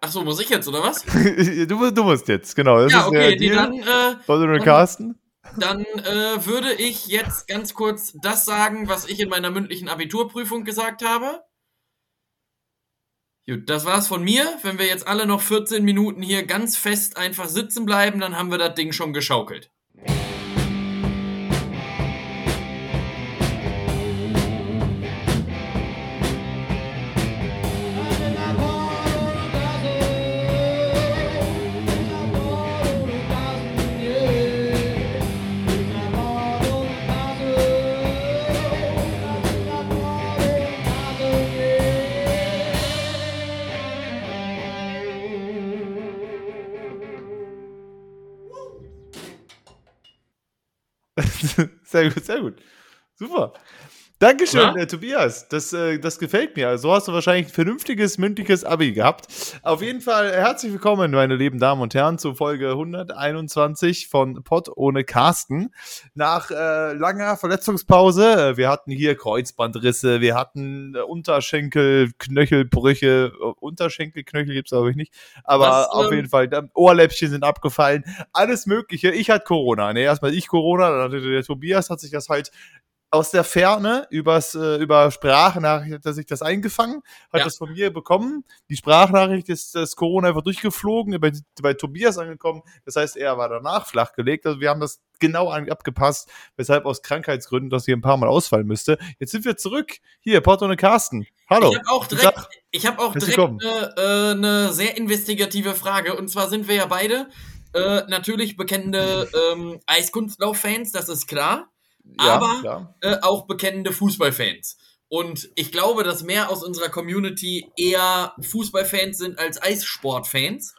Ach so, muss ich jetzt, oder was? du, du musst jetzt, genau. Das ja, okay, die dann, äh, dann, Carsten? Dann äh, würde ich jetzt ganz kurz das sagen, was ich in meiner mündlichen Abiturprüfung gesagt habe. Gut, das war's von mir. Wenn wir jetzt alle noch 14 Minuten hier ganz fest einfach sitzen bleiben, dann haben wir das Ding schon geschaukelt. Sehr gut, sehr gut. Super. Dankeschön, ja? äh, Tobias. Das, äh, das gefällt mir. So hast du wahrscheinlich ein vernünftiges, mündliches Abi gehabt. Auf jeden Fall herzlich willkommen, meine lieben Damen und Herren, zu Folge 121 von Pott ohne Carsten. Nach äh, langer Verletzungspause, äh, wir hatten hier Kreuzbandrisse, wir hatten äh, Unterschenkel, Knöchelbrüche, äh, Unterschenkelknöchel gibt es glaube ich nicht, aber Was, auf ähm, jeden Fall, Ohrläppchen sind abgefallen, alles Mögliche. Ich hatte Corona. Ne, erstmal ich Corona, dann hatte der Tobias, hat sich das halt aus der Ferne übers, äh, über Sprachnachricht hat er sich das eingefangen, hat ja. das von mir bekommen. Die Sprachnachricht ist das Corona einfach durchgeflogen, bei, bei Tobias angekommen. Das heißt, er war danach flachgelegt. Also wir haben das genau abgepasst, weshalb aus Krankheitsgründen das hier ein paar Mal ausfallen müsste. Jetzt sind wir zurück. Hier, Porto und Carsten. Hallo. Ich habe auch direkt, Sag, ich hab auch direkt eine, äh, eine sehr investigative Frage. Und zwar sind wir ja beide äh, natürlich bekennende ähm, Eiskunstlauf-Fans, das ist klar aber äh, auch bekennende Fußballfans. Und ich glaube, dass mehr aus unserer Community eher Fußballfans sind als Eissportfans.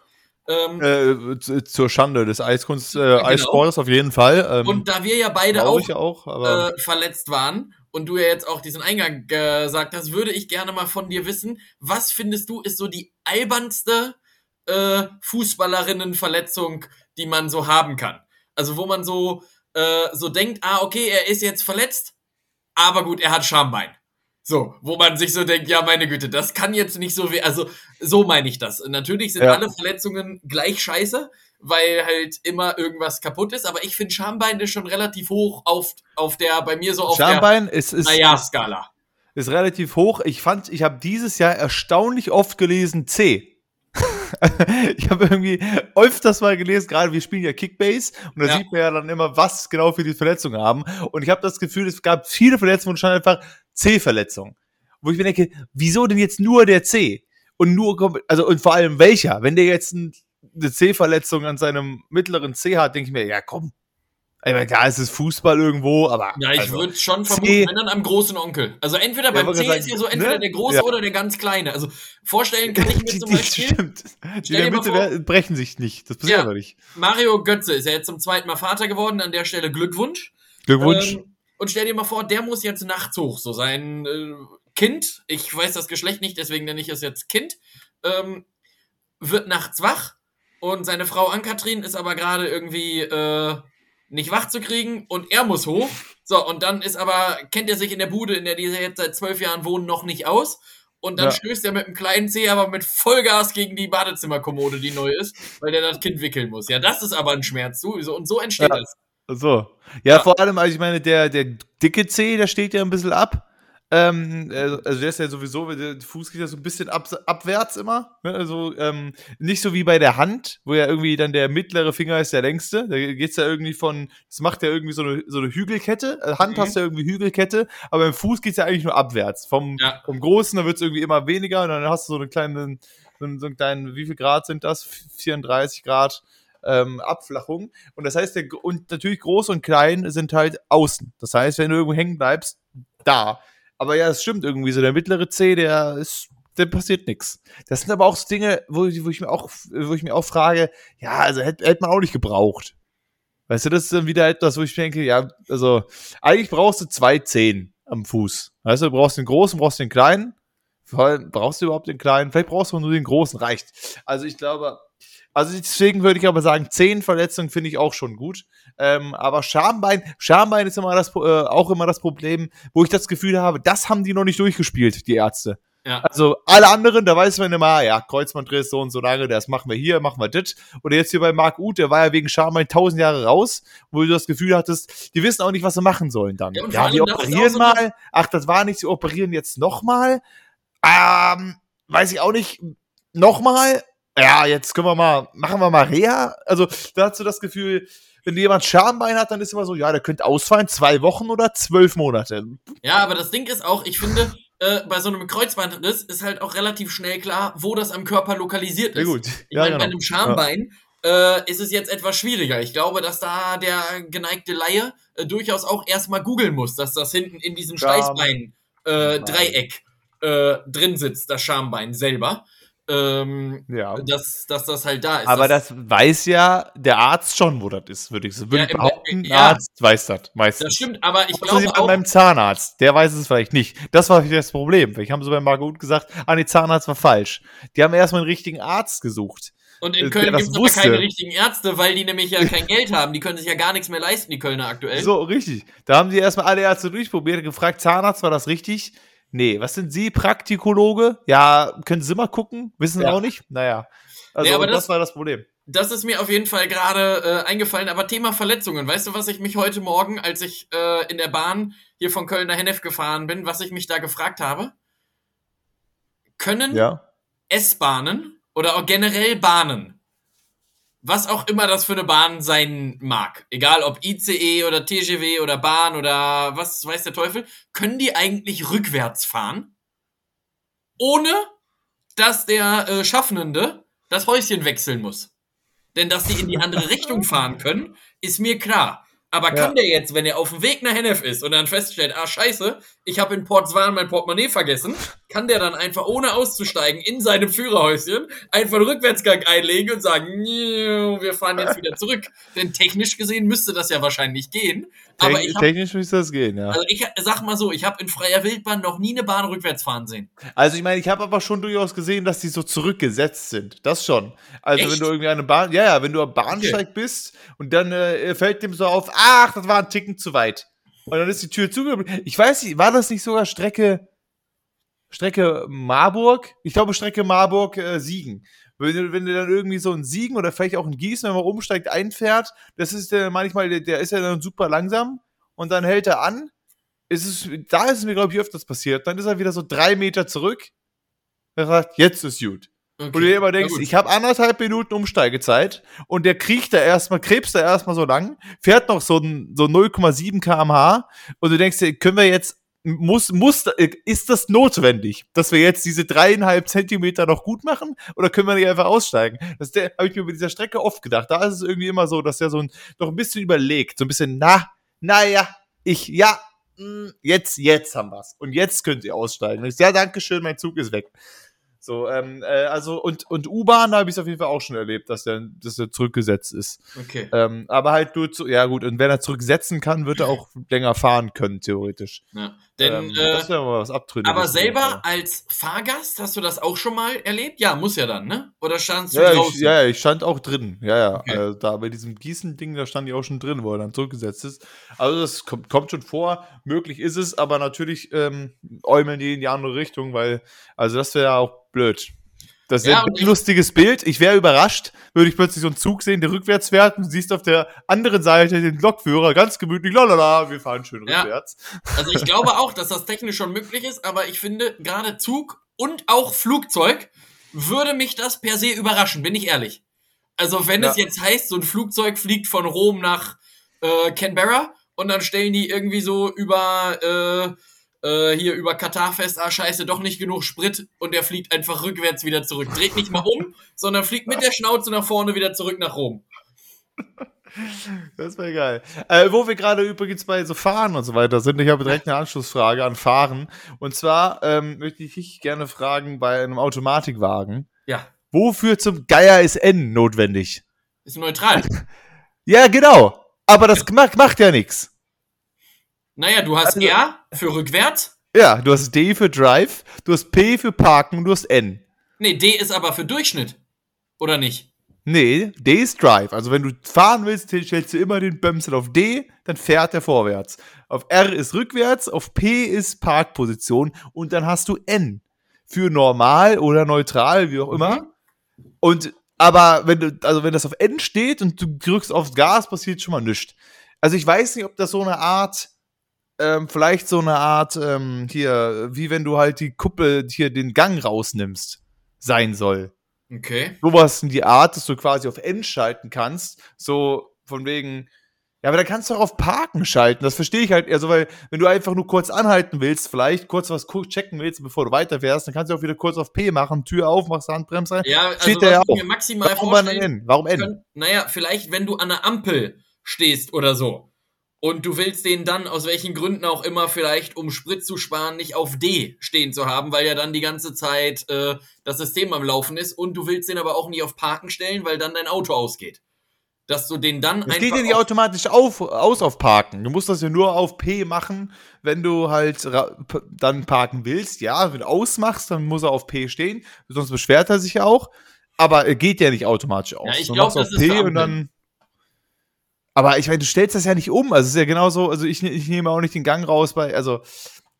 Ähm, äh, zur Schande des Eiskunst, äh, genau. Eissports auf jeden Fall. Ähm, und da wir ja beide auch, auch äh, verletzt waren und du ja jetzt auch diesen Eingang gesagt hast, würde ich gerne mal von dir wissen, was findest du ist so die albernste äh, Fußballerinnenverletzung, die man so haben kann? Also wo man so äh, so denkt, ah, okay, er ist jetzt verletzt, aber gut, er hat Schambein. So, wo man sich so denkt, ja, meine Güte, das kann jetzt nicht so weh. Also, so meine ich das. Natürlich sind ja. alle Verletzungen gleich scheiße, weil halt immer irgendwas kaputt ist, aber ich finde Schambein ist schon relativ hoch auf, auf der, bei mir so auf Schambein der ist, ist, naja, Skala. Ist relativ hoch. Ich fand, ich habe dieses Jahr erstaunlich oft gelesen C. ich habe irgendwie öfters mal gelesen, gerade wir spielen ja Kickbase und da ja. sieht man ja dann immer, was genau für die Verletzungen haben. Und ich habe das Gefühl, es gab viele Verletzungen und stand einfach C-Verletzungen. Wo ich mir denke, wieso denn jetzt nur der C? Und nur, also und vor allem welcher? Wenn der jetzt eine C-Verletzung an seinem mittleren C hat, denke ich mir, ja komm, ich meine, klar, es ist Fußball irgendwo, aber. Ja, ich also, würde schon vermuten, wenn dann am großen Onkel. Also entweder beim C ist ja so entweder ne? der große ja. oder der ganz kleine. Also vorstellen kann ich mir zum Beispiel. Stimmt. Die in der Mitte vor, brechen sich nicht. Das passiert ja, aber nicht. Mario Götze ist ja jetzt zum zweiten Mal Vater geworden. An der Stelle Glückwunsch. Glückwunsch. Ähm, und stell dir mal vor, der muss jetzt nachts hoch. So sein äh, Kind, ich weiß das Geschlecht nicht, deswegen nenne ich es jetzt Kind, ähm, wird nachts wach. Und seine Frau Ann-Kathrin ist aber gerade irgendwie. Äh, nicht wach zu kriegen und er muss hoch. So, und dann ist aber, kennt er sich in der Bude, in der die jetzt seit zwölf Jahren wohnen, noch nicht aus. Und dann ja. stößt er mit einem kleinen Zeh aber mit Vollgas gegen die Badezimmerkommode, die neu ist, weil der das Kind wickeln muss. Ja, das ist aber ein Schmerz. So, und so entsteht ja. das. So. Ja, ja, vor allem, also ich meine, der, der dicke Zeh, der steht ja ein bisschen ab. Ähm, äh, also der ist ja sowieso, der Fuß geht ja so ein bisschen ab, abwärts immer. Ne? Also ähm, nicht so wie bei der Hand, wo ja irgendwie dann der mittlere Finger ist der längste. Da geht's ja irgendwie von, das macht ja irgendwie so eine, so eine Hügelkette. Also Hand mhm. hast du ja irgendwie Hügelkette, aber im Fuß geht's ja eigentlich nur abwärts. Vom, ja. vom Großen, da wird's irgendwie immer weniger und dann hast du so eine kleine, so einen, so einen kleinen, wie viel Grad sind das? 34 Grad. Ähm, Abflachung. Und das heißt, der, und natürlich groß und klein sind halt außen. Das heißt, wenn du irgendwo hängen bleibst, da. Aber ja, es stimmt irgendwie so. Der mittlere C, der ist, der passiert nichts. Das sind aber auch so Dinge, wo, wo ich mir auch, wo ich mir auch frage, ja, also hätte, hätte man auch nicht gebraucht. Weißt du, das ist dann wieder etwas, wo ich denke, ja, also eigentlich brauchst du zwei Zehen am Fuß. Weißt du, du brauchst den großen, brauchst den kleinen. Vor allem brauchst du überhaupt den kleinen? Vielleicht brauchst du nur den großen, reicht. Also ich glaube, also deswegen würde ich aber sagen, zehn Verletzungen finde ich auch schon gut. Ähm, aber Schambein, Schambein ist immer das, äh, auch immer das Problem, wo ich das Gefühl habe, das haben die noch nicht durchgespielt, die Ärzte. Ja. Also alle anderen, da weiß man immer, ja, Kreuzbandriss so und so lange, das machen wir hier, machen wir das. Oder jetzt hier bei Marc Uth, der war ja wegen Schambein tausend Jahre raus, wo du das Gefühl hattest, die wissen auch nicht, was sie machen sollen dann. Ja, ja die operieren so mal, ach, das war nicht, sie operieren jetzt nochmal. Ähm, weiß ich auch nicht, nochmal. Ja, jetzt können wir mal, machen wir mal Reha. Also da hast du das Gefühl, wenn jemand Schambein hat, dann ist immer so, ja, der könnte ausfallen, zwei Wochen oder zwölf Monate. Ja, aber das Ding ist auch, ich finde, äh, bei so einem Kreuzbandriss ist halt auch relativ schnell klar, wo das am Körper lokalisiert ist. Ja, gut. Ich ja, meine, genau. bei einem Schambein ja. äh, ist es jetzt etwas schwieriger. Ich glaube, dass da der geneigte Laie äh, durchaus auch erstmal googeln muss, dass das hinten in diesem Steißbein-Dreieck äh, äh, drin sitzt, das Schambein selber ähm, ja. dass, dass das halt da ist. Aber das, das, weiß ja der Arzt schon, wo das ist, würde ich so würde ja, behaupten. Der ja, Arzt weiß das meistens. Das stimmt, aber ich glaube auch... beim Zahnarzt, der weiß es vielleicht nicht. Das war das Problem. Ich habe so bei Margot gesagt, ah, nee, Zahnarzt war falsch. Die haben erstmal einen richtigen Arzt gesucht. Und in Köln gibt es aber keine richtigen Ärzte, weil die nämlich ja kein Geld haben. Die können sich ja gar nichts mehr leisten, die Kölner aktuell. So, richtig. Da haben sie erstmal alle Ärzte durchprobiert, gefragt, Zahnarzt, war das richtig? Nee, was sind Sie? Praktikologe? Ja, können Sie mal gucken? Wissen Sie ja. auch nicht? Naja. Also, nee, aber das, das, war das Problem. Das ist mir auf jeden Fall gerade äh, eingefallen. Aber Thema Verletzungen. Weißt du, was ich mich heute Morgen, als ich äh, in der Bahn hier von Köln nach Hennef gefahren bin, was ich mich da gefragt habe? Können ja. S-Bahnen oder auch generell Bahnen was auch immer das für eine Bahn sein mag, egal ob ICE oder TGW oder Bahn oder was weiß der Teufel, können die eigentlich rückwärts fahren, ohne dass der äh, Schaffnende das Häuschen wechseln muss. Denn dass die in die andere Richtung fahren können, ist mir klar. Aber kann ja. der jetzt, wenn er auf dem Weg nach Hennef ist und dann feststellt, ah scheiße, ich habe in Port Swan mein Portemonnaie vergessen, kann der dann einfach ohne auszusteigen in seinem Führerhäuschen einfach einen Rückwärtsgang einlegen und sagen, wir fahren jetzt wieder zurück. Denn technisch gesehen müsste das ja wahrscheinlich gehen. Aber ich hab, technisch müsste das gehen, ja. Also ich sag mal so, ich habe in freier Wildbahn noch nie eine Bahn rückwärts fahren sehen. Also ich meine, ich habe aber schon durchaus gesehen, dass die so zurückgesetzt sind. Das schon. Also Echt? wenn du irgendwie eine Bahn, ja, ja, wenn du am Bahnsteig okay. bist und dann äh, fällt dem so auf, ach, das war ein Ticken zu weit. Und dann ist die Tür zugeblieben. Ich weiß nicht, war das nicht sogar Strecke, Strecke Marburg? Ich glaube Strecke Marburg-Siegen. Äh, wenn du, wenn du dann irgendwie so ein Siegen oder vielleicht auch ein Gießen, wenn man umsteigt, einfährt, das ist der manchmal, der, der ist ja dann super langsam und dann hält er an. Ist es, da ist es mir, glaube ich, öfters passiert. Dann ist er wieder so drei Meter zurück. Er sagt, jetzt ist gut. Okay. Und du dir immer denkst, ich habe anderthalb Minuten Umsteigezeit und der kriecht da erstmal, krebst da erstmal so lang, fährt noch so, so 0,7 kmh und du denkst dir, können wir jetzt, muss, muss, ist das notwendig, dass wir jetzt diese dreieinhalb Zentimeter noch gut machen oder können wir nicht einfach aussteigen? Das habe ich mir bei dieser Strecke oft gedacht. Da ist es irgendwie immer so, dass der so ein, noch ein bisschen überlegt, so ein bisschen, na, naja, ich, ja, mm, jetzt, jetzt haben wir's. Und jetzt könnt ihr aussteigen. Ich, ja, danke schön, mein Zug ist weg. So, ähm, äh, also und, und U-Bahn habe ich es auf jeden Fall auch schon erlebt, dass der, dass der zurückgesetzt ist. Okay. Ähm, aber halt nur zu, ja gut, und wenn er zurücksetzen kann, wird er auch länger fahren können, theoretisch. Ja. Denn, ähm, äh, das wäre mal was abtrünniges. Aber selber ja. als Fahrgast hast du das auch schon mal erlebt? Ja, muss ja dann, ne? Oder standst du ja, draußen? Ich, ja, ich stand auch drin. Ja, ja. Okay. Also, da bei diesem Gießen-Ding, da stand ich auch schon drin, wo er dann zurückgesetzt ist. Also das kommt, kommt schon vor, möglich ist es, aber natürlich ähm, äumeln die in die andere Richtung, weil, also das wäre auch blöd. Das ist ja, ein lustiges Bild. Ich wäre überrascht, würde ich plötzlich so einen Zug sehen, der rückwärts fährt und du siehst auf der anderen Seite den Lokführer ganz gemütlich, lalala, wir fahren schön ja. rückwärts. Also ich glaube auch, dass das technisch schon möglich ist, aber ich finde, gerade Zug und auch Flugzeug würde mich das per se überraschen, bin ich ehrlich. Also wenn ja. es jetzt heißt, so ein Flugzeug fliegt von Rom nach äh, Canberra und dann stellen die irgendwie so über äh, äh, hier über Katar fest, ah scheiße, doch nicht genug Sprit und der fliegt einfach rückwärts wieder zurück. Dreht nicht mal um, sondern fliegt mit der Schnauze nach vorne wieder zurück nach Rom. Das wäre geil. Äh, wo wir gerade übrigens bei so Fahren und so weiter sind, ich habe direkt eine Anschlussfrage an Fahren. Und zwar ähm, möchte ich dich gerne fragen bei einem Automatikwagen. Ja. Wofür zum Geier ist N notwendig? Ist neutral. ja, genau. Aber das macht, macht ja nichts. Naja, du hast also, R für rückwärts. Ja, du hast D für Drive, du hast P für Parken und du hast N. Nee, D ist aber für Durchschnitt. Oder nicht? Nee, D ist Drive. Also wenn du fahren willst, stellst du immer den Bömsel auf D, dann fährt er vorwärts. Auf R ist rückwärts, auf P ist Parkposition und dann hast du N für normal oder neutral, wie auch immer. Mhm. Und aber wenn du, also wenn das auf N steht und du drückst aufs Gas, passiert schon mal nichts. Also ich weiß nicht, ob das so eine Art, ähm, vielleicht so eine Art, ähm, hier, wie wenn du halt die Kuppel, hier den Gang rausnimmst, sein soll. Okay. Sowas in die Art, dass du quasi auf N schalten kannst. So von wegen, ja, aber da kannst du auch auf Parken schalten. Das verstehe ich halt eher so, weil wenn du einfach nur kurz anhalten willst, vielleicht kurz was checken willst, bevor du weiterfährst, dann kannst du auch wieder kurz auf P machen, Tür auf, machst Handbremse rein. Ja, also Steht da ja was auch. maximal Warum N? Warum N? Naja, vielleicht, wenn du an der Ampel stehst oder so und du willst den dann aus welchen Gründen auch immer vielleicht, um Sprit zu sparen, nicht auf D stehen zu haben, weil ja dann die ganze Zeit äh, das System am Laufen ist und du willst den aber auch nicht auf Parken stellen, weil dann dein Auto ausgeht. Dass du den dann Das geht ja einfach nicht automatisch auf, aus auf Parken. Du musst das ja nur auf P machen, wenn du halt dann parken willst. Ja, wenn du ausmachst, dann muss er auf P stehen. Sonst beschwert er sich ja auch. Aber er geht ja nicht automatisch aus. Ja, ich Du glaub, machst das auf ist P und dann. Aber ich meine, du stellst das ja nicht um. Also es ist ja genauso, also ich, ne- ich nehme auch nicht den Gang raus bei, also,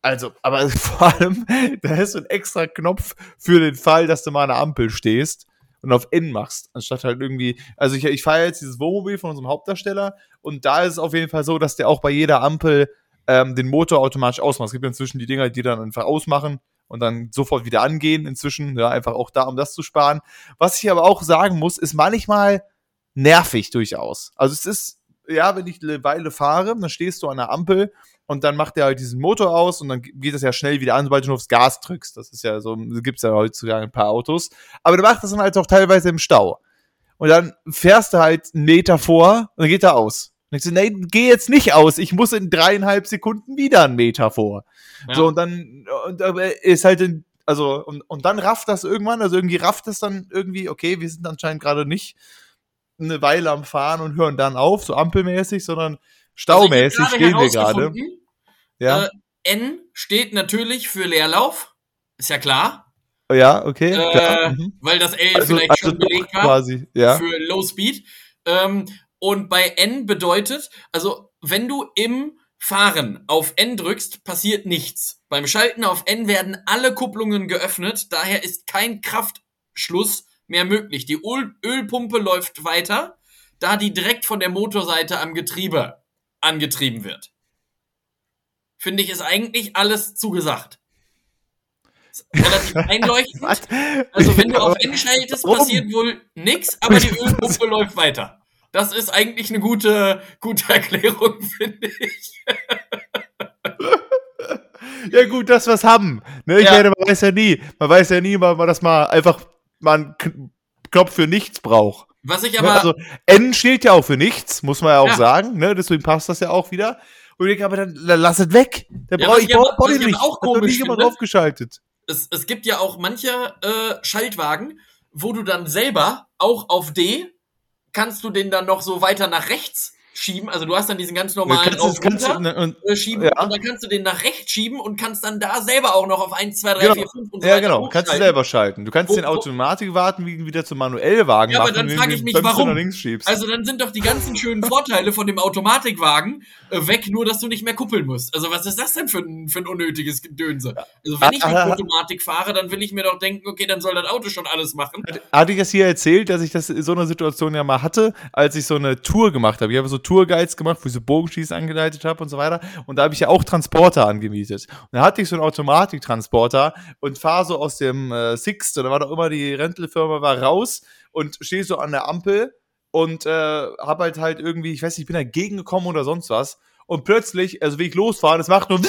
also, aber vor allem, da ist so ein extra Knopf für den Fall, dass du mal an der Ampel stehst und auf N machst, anstatt halt irgendwie, also ich, ich fahre jetzt dieses Wohnmobil von unserem Hauptdarsteller und da ist es auf jeden Fall so, dass der auch bei jeder Ampel ähm, den Motor automatisch ausmacht. Es gibt inzwischen die Dinger, die dann einfach ausmachen und dann sofort wieder angehen inzwischen, ja, einfach auch da, um das zu sparen. Was ich aber auch sagen muss, ist manchmal nervig durchaus. Also es ist, ja, wenn ich eine Weile fahre, dann stehst du an der Ampel und dann macht er halt diesen Motor aus und dann geht das ja schnell wieder an, sobald du nur aufs Gas drückst. Das ist ja so, gibt's ja heutzutage ein paar Autos. Aber der macht das dann halt auch teilweise im Stau. Und dann fährst du halt einen Meter vor und dann geht er aus. Und ich so, nee, geh jetzt nicht aus. Ich muss in dreieinhalb Sekunden wieder einen Meter vor. Ja. So, und dann, und ist halt in, also, und, und dann rafft das irgendwann, also irgendwie rafft es dann irgendwie, okay, wir sind anscheinend gerade nicht eine Weile am Fahren und hören dann auf, so ampelmäßig, sondern staumäßig Also ich hab stehen wir gerade. Ja, Äh, N steht natürlich für Leerlauf. Ist ja klar. ja, okay. Äh, klar. Mhm. Weil das L Also, vielleicht also schon belegt war. quasi, ja. für Low Speed. Ähm, und bei N bedeutet, also wenn du im Fahren auf N drückst, passiert nichts. Beim Schalten auf N werden alle Kupplungen geöffnet, daher ist kein Kraftschluss mehr möglich. Die Öl Ölpumpe läuft weiter, da die direkt von der Motorseite am Getriebe angetrieben wird. Finde ich, ist eigentlich alles zugesagt. Ist relativ einleuchtend. Was? Also wenn du auf N schaltest, passiert wohl nix, aber die Ölpumpe läuft weiter. Das ist eigentlich eine gute, gute Erklärung, finde ich. Ja, gut, dass wir es haben. Ne, ich Ja. meine, man weiß ja nie. Man weiß ja nie, weil man das mal einfach K Knopf für nichts braucht. Was ich Ne, aber, also N steht ja auch für nichts, muss man ja auch Ja. sagen. Ne? Deswegen passt das ja auch wieder. Und ich denke, aber dann, dann lass es weg. Da Ja, brauche ich ich aber- brauch, ich ich nicht. auch Hat noch nie komisch jemand draufgeschaltet. es, es gibt ja auch manche äh, Schaltwagen, wo du dann selber auch auf D kannst du den dann noch so weiter nach rechts schieben. Also du hast dann diesen ganz normalen kannst, du- runter, ne, und, äh, schieben ja. und dann kannst du den nach rechts schieben und kannst dann da selber auch noch auf 1, 2, 3, Genau. 4, 5 und so ja, weiter genau. Kannst du selber schalten. Du kannst Wo- den Automatikwagen wieder zum Manuellwagen Ja, aber machen, dann indem frag du ich mich, warum? Also dann sind doch die ganzen schönen Vorteile von dem Automatikwagen äh, weg, nur dass du nicht mehr kuppeln musst. Also was ist das denn für ein, für ein unnötiges Gedönse? Also wenn ich mit Ah, ah, ah. Automatik fahre, dann will ich mir doch denken, okay, dann soll das Auto schon alles machen. Hatte ich das hier erzählt, dass ich das in so einer Situation ja mal hatte, als ich so eine Tour gemacht habe. Ich habe so Tourguides gemacht, wo ich so Bogenschießen angeleitet habe und so weiter. Und da habe ich ja auch Transporter angemietet. Und da hatte ich so einen Automatiktransporter und fahre so aus dem äh, Sixt, oder war doch immer die Rentelfirma, war raus und stehe so an der Ampel und äh, habe halt halt irgendwie, ich weiß nicht, ich bin dagegen gekommen oder sonst was. Und plötzlich, also wie ich losfahre, das macht nur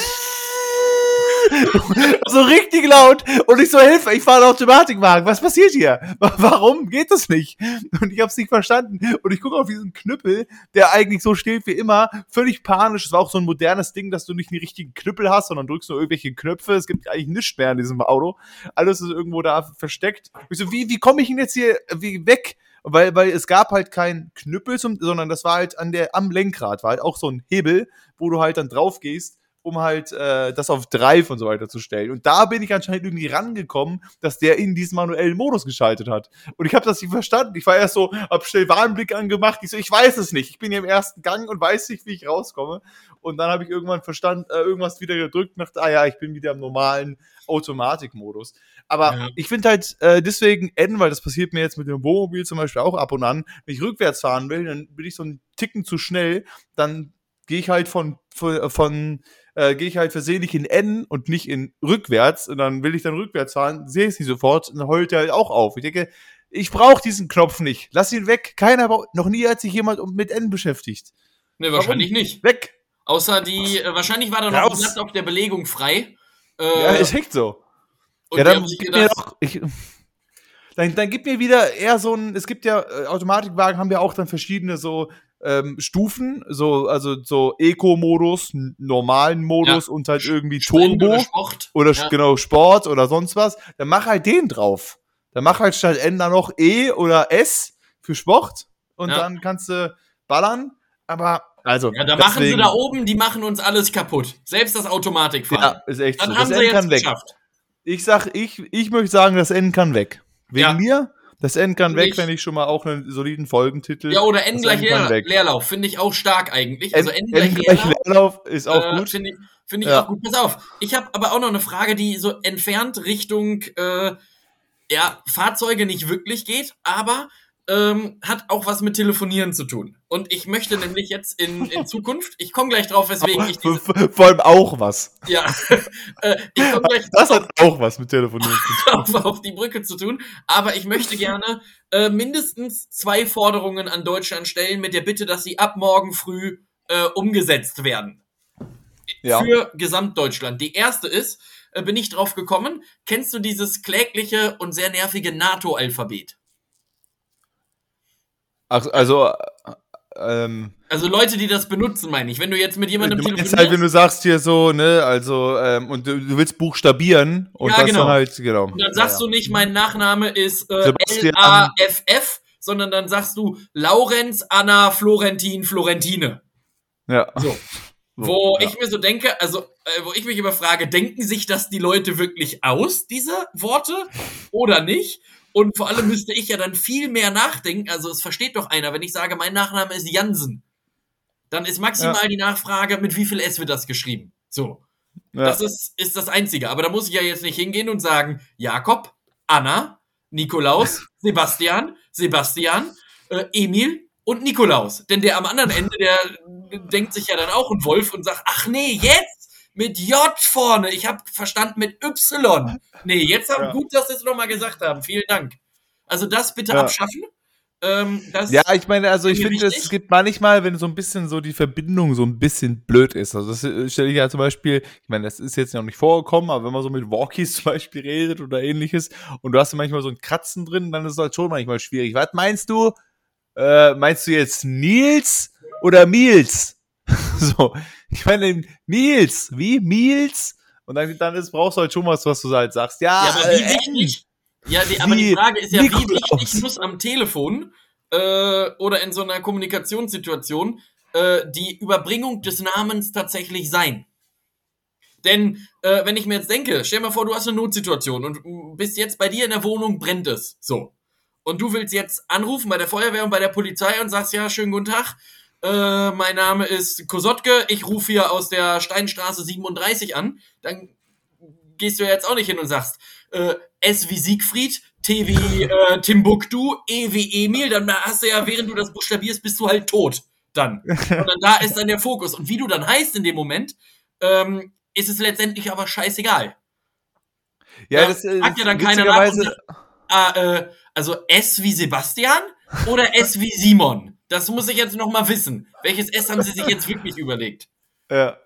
so richtig laut und ich so Hilfe, ich fahre einen Automatikwagen. Was passiert hier? Wa- Warum geht das nicht? Und ich habe es nicht verstanden und ich gucke auf diesen Knüppel, der eigentlich so steht wie immer, völlig panisch. Es war auch so ein modernes Ding, dass du nicht den richtigen Knüppel hast, sondern drückst nur irgendwelche Knöpfe. Es gibt eigentlich nichts mehr in diesem Auto. Alles ist irgendwo da versteckt. Ich so, wie wie komme ich denn jetzt hier wie weg? Weil, weil es gab halt keinen Knüppel, zum, sondern das war halt an der, am Lenkrad, war halt auch so ein Hebel, wo du halt dann drauf gehst um halt äh, das auf Drive und so weiter zu stellen. Und da bin ich anscheinend irgendwie rangekommen, dass der in diesen manuellen Modus geschaltet hat. Und ich habe das nicht verstanden. Ich war erst so, hab schnell Warnblick angemacht. Ich so, ich weiß es nicht. Ich bin hier im ersten Gang und weiß nicht, wie ich rauskomme. Und dann habe ich irgendwann verstanden, äh, irgendwas wieder gedrückt und dachte, ah ja, ich bin wieder im normalen Automatikmodus. Aber ja. ich finde halt äh, deswegen N, weil das passiert mir jetzt mit dem Wohnmobil zum Beispiel auch ab und an, wenn ich rückwärts fahren will, dann bin ich so einen Ticken zu schnell, dann gehe ich halt von, von, von äh, gehe ich halt versehentlich in N und nicht in rückwärts und dann will ich dann rückwärts fahren, sehe ich sie sofort und heult er halt auch auf. Ich denke, ich brauche diesen Knopf nicht. Lass ihn weg. Keiner, noch nie hat sich jemand mit N beschäftigt. Ne, wahrscheinlich Warum? nicht. Weg. Außer die, äh, wahrscheinlich war da noch ein Platz auf der Belegung frei. Äh, ja, ist echt so. ja, dann gib mir doch, ich, dann, dann gib mir wieder eher so ein, es gibt ja, äh, Automatikwagen haben ja auch dann verschiedene so ähm, Stufen, so, also so Eco-Modus, normalen Modus ja. und halt irgendwie Turbo. Oder Sport. Oder ja. genau, Sport oder sonst was. Dann mach halt den drauf. Dann mach halt statt N dann noch E oder S für Sport und ja. dann kannst du ballern. Aber also, ja, da deswegen, machen sie da oben, die machen uns alles kaputt. Selbst das Automatikfahren. Ja, ist echt Dann so. haben das sie N jetzt geschafft. Ich sag, ich, ich möchte sagen, das N kann weg. Wegen ja. mir, das N kann weg, wenn ich schon mal auch einen soliden Folgentitel. Ja, oder N das gleich Leer, Leerlauf, finde ich auch stark eigentlich. Also N, N gleich, N gleich Leerlauf, Leerlauf, ist auch äh, gut. Finde ich, find ich ja. auch gut. Pass auf, ich habe aber auch noch eine Frage, die so entfernt Richtung äh, ja, Fahrzeuge nicht wirklich geht, aber ähm, hat auch was mit Telefonieren zu tun. Und ich möchte nämlich jetzt in, in Zukunft, ich komme gleich drauf, weswegen ich diese, Vor allem auch was. Ja, äh, ich gleich Das hat auch was mit Telefonieren zu tun. Auf, auf die Brücke zu tun. Aber ich möchte gerne äh, mindestens zwei Forderungen an Deutschland stellen, mit der Bitte, dass sie ab morgen früh äh, umgesetzt werden. Ja. Für Gesamtdeutschland. Die erste ist, äh, bin ich drauf gekommen, kennst du dieses klägliche und sehr nervige NATO-Alphabet? Ach, also, ähm, also Leute, die das benutzen, meine ich. Wenn du jetzt mit jemandem du telefonierst. halt, wenn du sagst hier so, ne, also, ähm, und du, du willst buchstabieren und ja, das genau. dann halt, genau. Und dann sagst ja, ja. du nicht, mein Nachname ist äh, L-A-F-F, sondern dann sagst du Laurenz, Anna, Florentin, Florentine. Ja. So. Wo ja. ich mir so denke, also, äh, wo ich mich immer frage, denken sich das die Leute wirklich aus, diese Worte, oder nicht? Und vor allem müsste ich ja dann viel mehr nachdenken. Also es versteht doch einer, wenn ich sage, mein Nachname ist Jansen. Dann ist maximal ja. die Nachfrage, mit wie viel S wird das geschrieben? So. Ja. Das ist, ist das Einzige. Aber da muss ich ja jetzt nicht hingehen und sagen, Jakob, Anna, Nikolaus, Sebastian, Sebastian, äh, Emil und Nikolaus. Denn der am anderen Ende, der denkt sich ja dann auch ein Wolf und sagt, ach nee, jetzt mit J vorne. Ich habe verstanden mit Y. Nee, jetzt haben ja. gut, dass Sie es nochmal gesagt haben. Vielen Dank. Also das bitte ja. abschaffen. Ähm, ja, ich meine, also ich finde, es gibt manchmal, wenn so ein bisschen so die Verbindung so ein bisschen blöd ist. Also das äh, stelle ich ja zum Beispiel, ich meine, das ist jetzt noch nicht vorgekommen, aber wenn man so mit Walkies zum Beispiel redet oder ähnliches und du hast manchmal so ein Kratzen drin, dann ist es halt schon manchmal schwierig. Was meinst du? Äh, meinst du jetzt Nils oder Miels? so, ich meine, Nils, wie? Miels? Und dann, dann ist, brauchst du halt schon was, was du halt sagst. Ja, ja aber wie äh, wichtig? Ja, die, aber die Frage ist ja, wie wichtig muss am Telefon äh, oder in so einer Kommunikationssituation äh, die Überbringung des Namens tatsächlich sein? Denn äh, wenn ich mir jetzt denke, stell dir mal vor, du hast eine Notsituation und bist jetzt bei dir in der Wohnung, brennt es. So. Und du willst jetzt anrufen bei der Feuerwehr und bei der Polizei und sagst, ja, schönen guten Tag, äh, mein Name ist Kosotke, ich rufe hier aus der Steinstraße 37 an, dann gehst du ja jetzt auch nicht hin und sagst, äh, S wie Siegfried, T wie äh, Timbuktu, E wie Emil, dann hast du ja, während du das buchstabierst, bist du halt tot. Dann. Und dann da ist dann der Fokus. Und wie du dann heißt in dem Moment, ähm, ist es letztendlich aber scheißegal. Ja, das äh, sagt ja dann keiner nach. Und, ah, äh, also S wie Sebastian oder S wie Simon? Das muss ich jetzt noch mal wissen. Welches S haben Sie sich jetzt wirklich überlegt? Ja.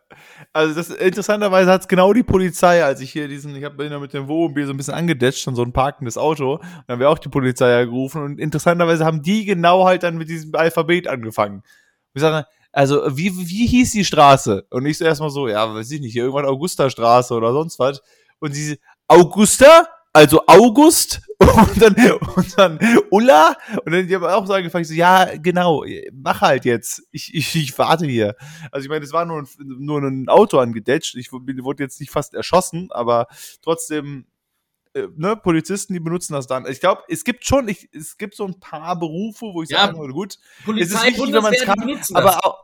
Also das interessanterweise hat es genau die Polizei, als ich hier diesen, ich habe ja mit dem Wohnmobil so ein bisschen angedetscht und so ein parkendes Auto, dann haben wir auch die Polizei gerufen und interessanterweise haben die genau halt dann mit diesem Alphabet angefangen. Wir sagen, also wie, wie hieß die Straße? Und ich so erstmal so, ja, weiß ich nicht, hier irgendwann Augusta Straße oder sonst was. Und sie, Augusta? Also August und dann, und dann Ulla und dann die haben auch so angefangen, so, ja, genau, mach halt jetzt. Ich, ich, ich warte hier. Also ich meine, es war nur ein, nur ein Auto angedetscht. Ich wurde jetzt nicht fast erschossen, aber trotzdem, äh, ne, Polizisten, die benutzen das dann. Ich glaube, es gibt schon, ich, es gibt so ein paar Berufe, wo ich Ja, sagen würde, gut, Polizei, es ist wichtig, wenn Bundeswehr, die kann, aber auch,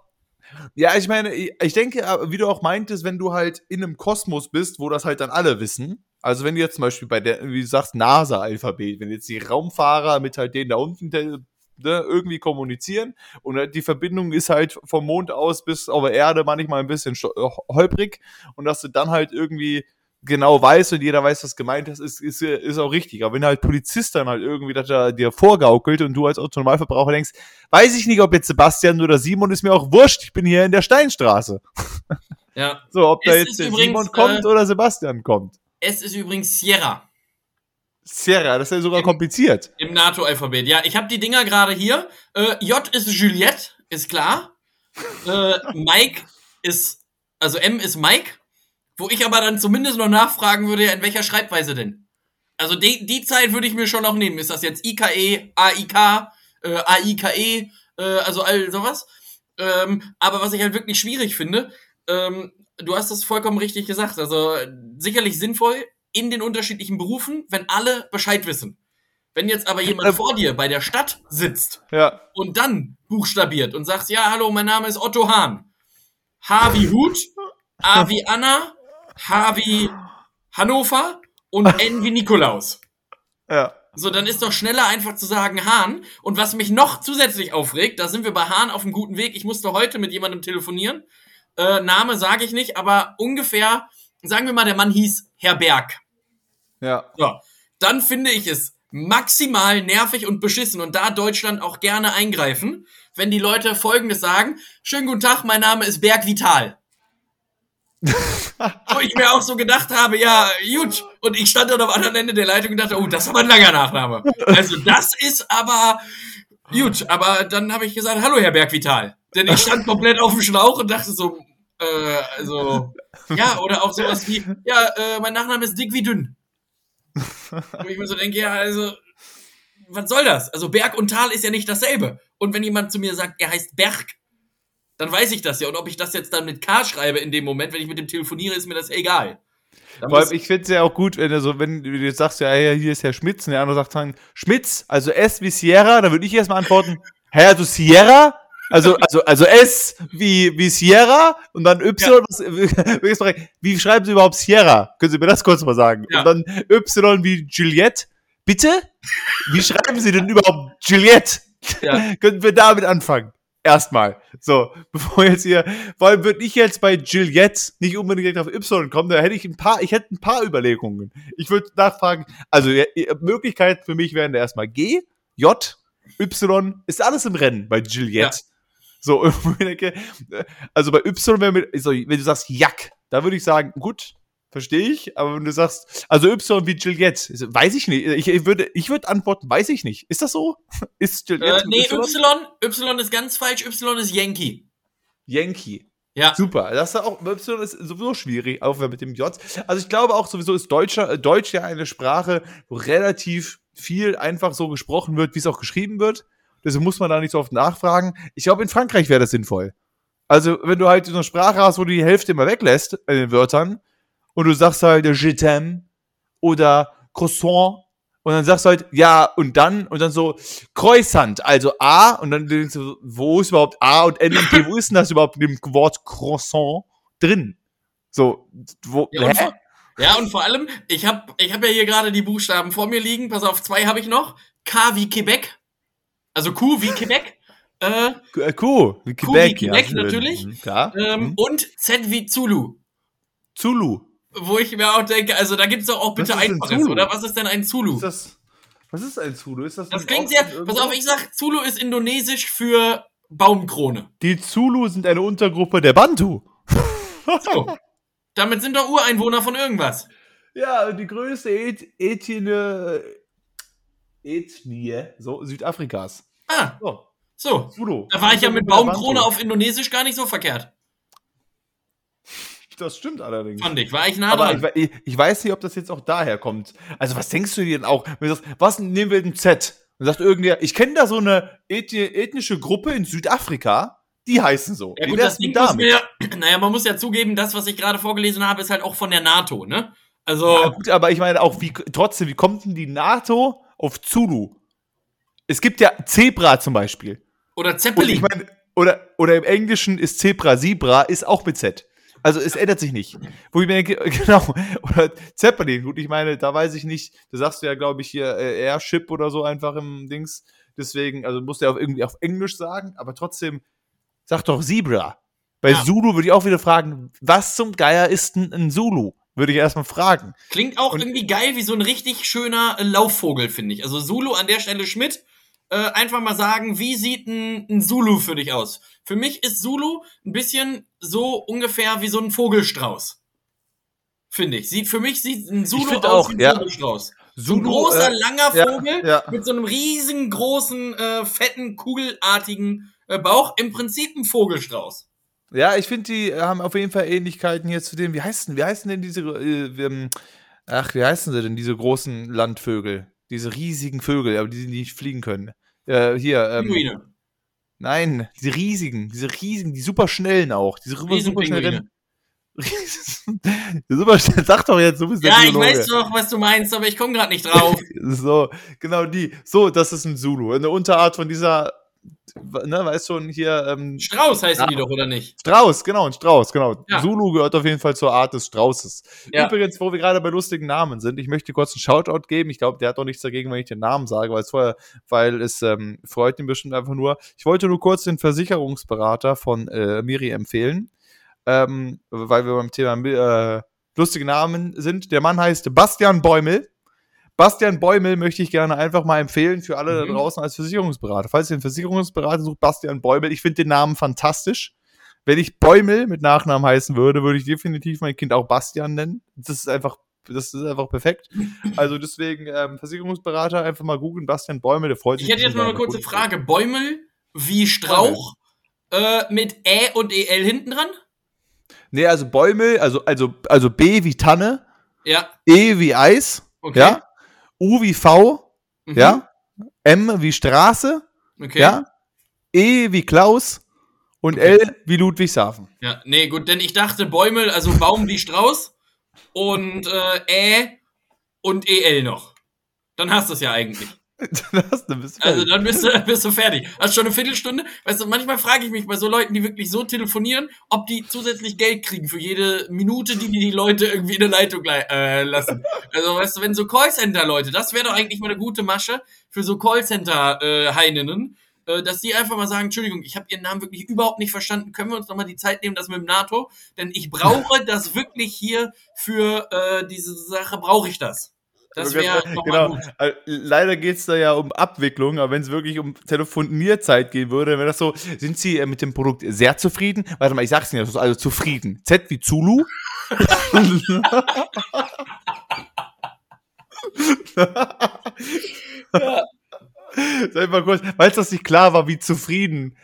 ja, ich meine, ich denke, aber wie du auch meintest, wenn du halt in einem Kosmos bist, wo das halt dann alle wissen. Also wenn du jetzt zum Beispiel bei der, wie du sagst, NASA-Alphabet, wenn jetzt die Raumfahrer mit halt denen da unten ne, irgendwie kommunizieren und halt die Verbindung ist halt vom Mond aus bis auf der Erde manchmal ein bisschen äh, holprig und dass du dann halt irgendwie genau weißt und jeder weiß, was gemeint ist, ist, ist, ist auch richtig. Aber wenn halt Polizist dann halt irgendwie das da dir vorgaukelt und du als Autonormalverbraucher denkst, weiß ich nicht, ob jetzt Sebastian oder Simon ist mir auch wurscht, ich bin hier in der Steinstraße. Ja. So, ob da jetzt übrigens, Simon kommt äh, oder Sebastian kommt. Es ist übrigens Sierra Sierra, das ist ja sogar Im- kompliziert. im NATO-Alphabet. Ja, ich habe die Dinger gerade hier. Äh, J ist Juliette, ist klar. Äh, Mike ist, also M ist Mike. Wo ich aber dann zumindest noch nachfragen würde, ja, in welcher Schreibweise denn? Also die, die Zeit würde ich mir schon noch nehmen. Ist das jetzt IKE, AIK, äh, AIKE, äh, also all sowas? Ähm, aber was ich halt wirklich schwierig finde, ähm, du hast das vollkommen richtig gesagt. Also äh, sicherlich sinnvoll in den unterschiedlichen Berufen, wenn alle Bescheid wissen. Wenn jetzt aber jemand Ähm. vor dir bei der Stadt sitzt Ja. und dann buchstabiert und sagst, ja, hallo, mein Name ist Otto Hahn. H wie Hut, A wie Anna, H wie Hannover und N wie Nikolaus. Ja. So, dann ist doch schneller einfach zu sagen Hahn. Und was mich noch zusätzlich aufregt, da sind wir bei Hahn auf einem guten Weg. Ich musste heute mit jemandem telefonieren. Äh, Name sage ich nicht, aber ungefähr, sagen wir mal, der Mann hieß Herr Berg. Ja. So, dann finde ich es maximal nervig und beschissen und da Deutschland auch gerne eingreifen, wenn die Leute Folgendes sagen: Schönen guten Tag, mein Name ist Berg Vital. Wo ich mir auch so gedacht habe, ja, gut. Und ich stand dann am anderen Ende der Leitung und dachte, oh, das ist aber ein langer Nachname. Also das ist aber gut. Aber dann habe ich gesagt, hallo, Herr Berg Vital. Denn ich stand komplett auf dem Schlauch und dachte so, äh, also, ja, oder auch sowas wie, ja, äh, mein Nachname ist dick wie dünn. Wo ich mir so denke, ja, also, was soll das? Also Berg und Tal ist ja nicht dasselbe. Und wenn jemand zu mir sagt, er heißt Berg, dann weiß ich das ja. Und ob ich das jetzt dann mit K schreibe in dem Moment, wenn ich mit dem telefoniere, ist mir das egal. Vor allem, ich finde es ja auch gut, wenn du so, wenn du jetzt sagst, ja, hier ist Herr Schmitz, und der andere sagt dann, Schmitz, also S wie Sierra, dann würde ich erstmal antworten, hä, also Sierra? Also, also, also S wie, wie Sierra und dann Y, fragen, wie schreiben Sie überhaupt Sierra? Können Sie mir das kurz mal sagen? Ja. Und dann Y wie Juliette. Bitte? Wie schreiben Sie denn überhaupt Juliette? Ja. Könnten wir damit anfangen? Erstmal. So, bevor jetzt hier, vor allem würde ich jetzt bei Juliette nicht unbedingt direkt auf Y kommen, da hätte ich ein paar, ich hätte ein paar Überlegungen. Ich würde nachfragen, also ja, Möglichkeiten für mich wären da erstmal G, J, Y, ist alles im Rennen bei Juliette. So, irgendwo ich denke, äh, also bei Y wäre mit, so, wenn du sagst Jack, da würde ich sagen, gut, verstehe ich, aber wenn du sagst, also Y wie Juliette, weiß ich nicht. Ich, ich würde, ich würde antworten, weiß ich nicht. Ist das so? Ist Juliette äh, nee, Y, Y ist ganz falsch, Y ist Yankee. Yankee. Ja. Super. Das ist auch, Y ist sowieso schwierig, auch wenn mit dem J. Also ich glaube auch sowieso ist Deutscher, äh, Deutsch ja eine Sprache, wo relativ viel einfach so gesprochen wird, wie es auch geschrieben wird. Deswegen muss man da nicht so oft nachfragen. Ich glaube, in Frankreich wäre das sinnvoll. Also, wenn du halt so eine Sprache hast, wo du die Hälfte immer weglässt in den Wörtern und du sagst halt äh, Je t'aime oder Croissant und dann sagst du halt, ja, und dann, und dann so Croissant, also A, und dann denkst du, wo ist überhaupt A und N und T, wo ist denn das überhaupt in dem Wort Croissant drin? So, wo, Ja, und, hä? vor, ja, und vor allem, ich habe ich hab ja hier gerade die Buchstaben vor mir liegen. Pass auf, zwei habe ich noch. K wie Quebec. Also Q wie Quebec. Äh, Äh, Q, wie Quebec, wie Quebec, schön. natürlich. Mhm, Klar. ähm, Mhm. Und Z wie Zulu. Zulu. Wo ich mir auch denke, also da gibt's doch auch bitte Einfaches, Zulu? oder? Was ist denn ein Zulu? Ist das, was ist ein Zulu? Ist das, Das ein klingt sehr. Pass auf, ich sag, Zulu ist indonesisch für Baumkrone. Die Zulu sind eine Untergruppe der Bantu. So. Damit sind doch Ureinwohner von irgendwas. Ja, die größte Et Ethnie, Ethnie, so, Südafrikas. Ah, So, so. Zulu. Da war ich ja mit Baumkrone auf Indonesisch gar nicht so verkehrt. Das stimmt allerdings. Fand ich, war ich nah Aber dran. ich, ich weiß nicht, ob das jetzt auch daher kommt. Also, was denkst du dir denn auch? Wenn du sagst, was nehmen wir denn Z? Dann sagt irgendwer, ich kenne da so eine ethni- ethnische Gruppe in Südafrika, die heißen so. Ja gut, das Ding muss mir, ja- naja, man muss ja zugeben, das, was ich gerade vorgelesen habe, ist halt auch von der NATO, ne? Also, Ja, gut, aber ich meine auch, wie, trotzdem, wie kommt denn die NATO auf Zulu? Es gibt ja Zebra zum Beispiel. oder Und ich Zeppelin. meine, oder, oder im Englischen ist Zebra, Zebra, ist auch mit Z. Also es ändert sich nicht. Wo ich mir denke, genau, oder Zeppelin, gut, ich meine, da weiß ich nicht, da sagst du ja, glaube ich, hier äh, Airship oder so einfach im Dings. Deswegen, also musst du ja auch irgendwie auf Englisch sagen, aber trotzdem, sag doch Zebra. Bei Ja. Zulu würde ich auch wieder fragen, was zum Geier ist denn ein Zulu? Würde ich erstmal fragen. Klingt auch Und- irgendwie geil wie so ein richtig schöner äh, Laufvogel, finde ich. Also Zulu an der Stelle Schmidt. Äh, einfach mal sagen, wie sieht ein, ein Zulu für dich aus? Für mich ist Zulu ein bisschen so ungefähr wie so ein Vogelstrauß. Finde ich. Sieht, für mich sieht ein Zulu aus auch, wie ein ja. Vogelstrauß. So ein Zulu, großer, äh, langer ja, Vogel ja. mit so einem riesengroßen, äh, fetten, kugelartigen äh, Bauch. Im Prinzip ein Vogelstrauß. Ja, ich finde, die haben auf jeden Fall Ähnlichkeiten hier zu dem, wie heißen, wie heißen denn diese, äh, ähm, ach, wie heißen sie denn, diese großen Landvögel? Diese riesigen Vögel, aber die, die nicht fliegen können. Äh, hier, ähm, Pinguine. nein, diese riesigen, diese riesigen, die super schnellen auch, diese super, super schnell rennen. super schnell, sag doch jetzt, du bist der Ja, ich weiß doch, was du meinst, aber ich komme gerade nicht drauf. So, genau die. So, das ist ein Zulu. Eine Unterart von dieser, ne, weißt schon, hier, ähm, Strauß heißen Ja. die doch, oder nicht? Strauß, genau, ein Strauß, genau. Ja. Zulu gehört auf jeden Fall zur Art des Straußes. Ja. Übrigens, wo wir gerade bei lustigen Namen sind, ich möchte kurz einen Shoutout geben. Ich glaube, der hat doch nichts dagegen, wenn ich den Namen sage, weil es vorher, weil es ähm, freut ihn bestimmt einfach nur. Ich wollte nur kurz den Versicherungsberater von äh, Miri empfehlen, ähm, weil wir beim Thema äh, lustige Namen sind. Der Mann heißt Bastian Bäumel. Bastian Bäumel möchte ich gerne einfach mal empfehlen für alle da Mhm. draußen als Versicherungsberater. Falls ihr einen Versicherungsberater sucht, Bastian Bäumel. Ich finde den Namen fantastisch. Wenn ich Bäumel mit Nachnamen heißen würde, würde ich definitiv mein Kind auch Bastian nennen. Das ist einfach, das ist einfach perfekt. Also deswegen ähm, Versicherungsberater einfach mal googeln, Bastian Bäumel, der freut sich. Ich hätte jetzt mal eine kurze Frage. Bäumel wie Strauch äh, mit Ä und EL hinten dran? Nee, also Bäumel, also, also, also B wie Tanne, Ja, E wie Eis, okay. ja, U wie V, Mhm. ja, M wie Straße, Okay. ja, E wie Klaus und Okay. L wie Ludwigshafen. Ja, nee, gut, denn ich dachte Bäumel, also Baum wie Strauß und äh, Ä und EL noch. Dann hast du es ja eigentlich. das, dann bist du Also dann bist du, bist du fertig. Hast schon eine Viertelstunde. Weißt du, manchmal frage ich mich bei so Leuten, die wirklich so telefonieren, ob die zusätzlich Geld kriegen für jede Minute, die die, die Leute irgendwie in der Leitung lei- äh, lassen. Also weißt du, wenn so Callcenter-Leute, das wäre doch eigentlich mal eine gute Masche für so Callcenter-Heininnen, äh, dass die einfach mal sagen, Entschuldigung, ich habe Ihren Namen wirklich überhaupt nicht verstanden. Können wir uns noch mal die Zeit nehmen, das mit dem NATO? Denn ich brauche das wirklich hier für äh, diese Sache, brauche ich das. Das wäre noch mal genau. gut. Äh, Leider geht es da ja um Abwicklung, aber wenn es wirklich um Telefonierzeit gehen würde, dann wäre das so, sind Sie äh, mit dem Produkt sehr zufrieden? Warte mal, ich sag's Ihnen, das ist also zufrieden. Z wie Zulu? Sag mal kurz, weil das nicht klar war, wie zufrieden.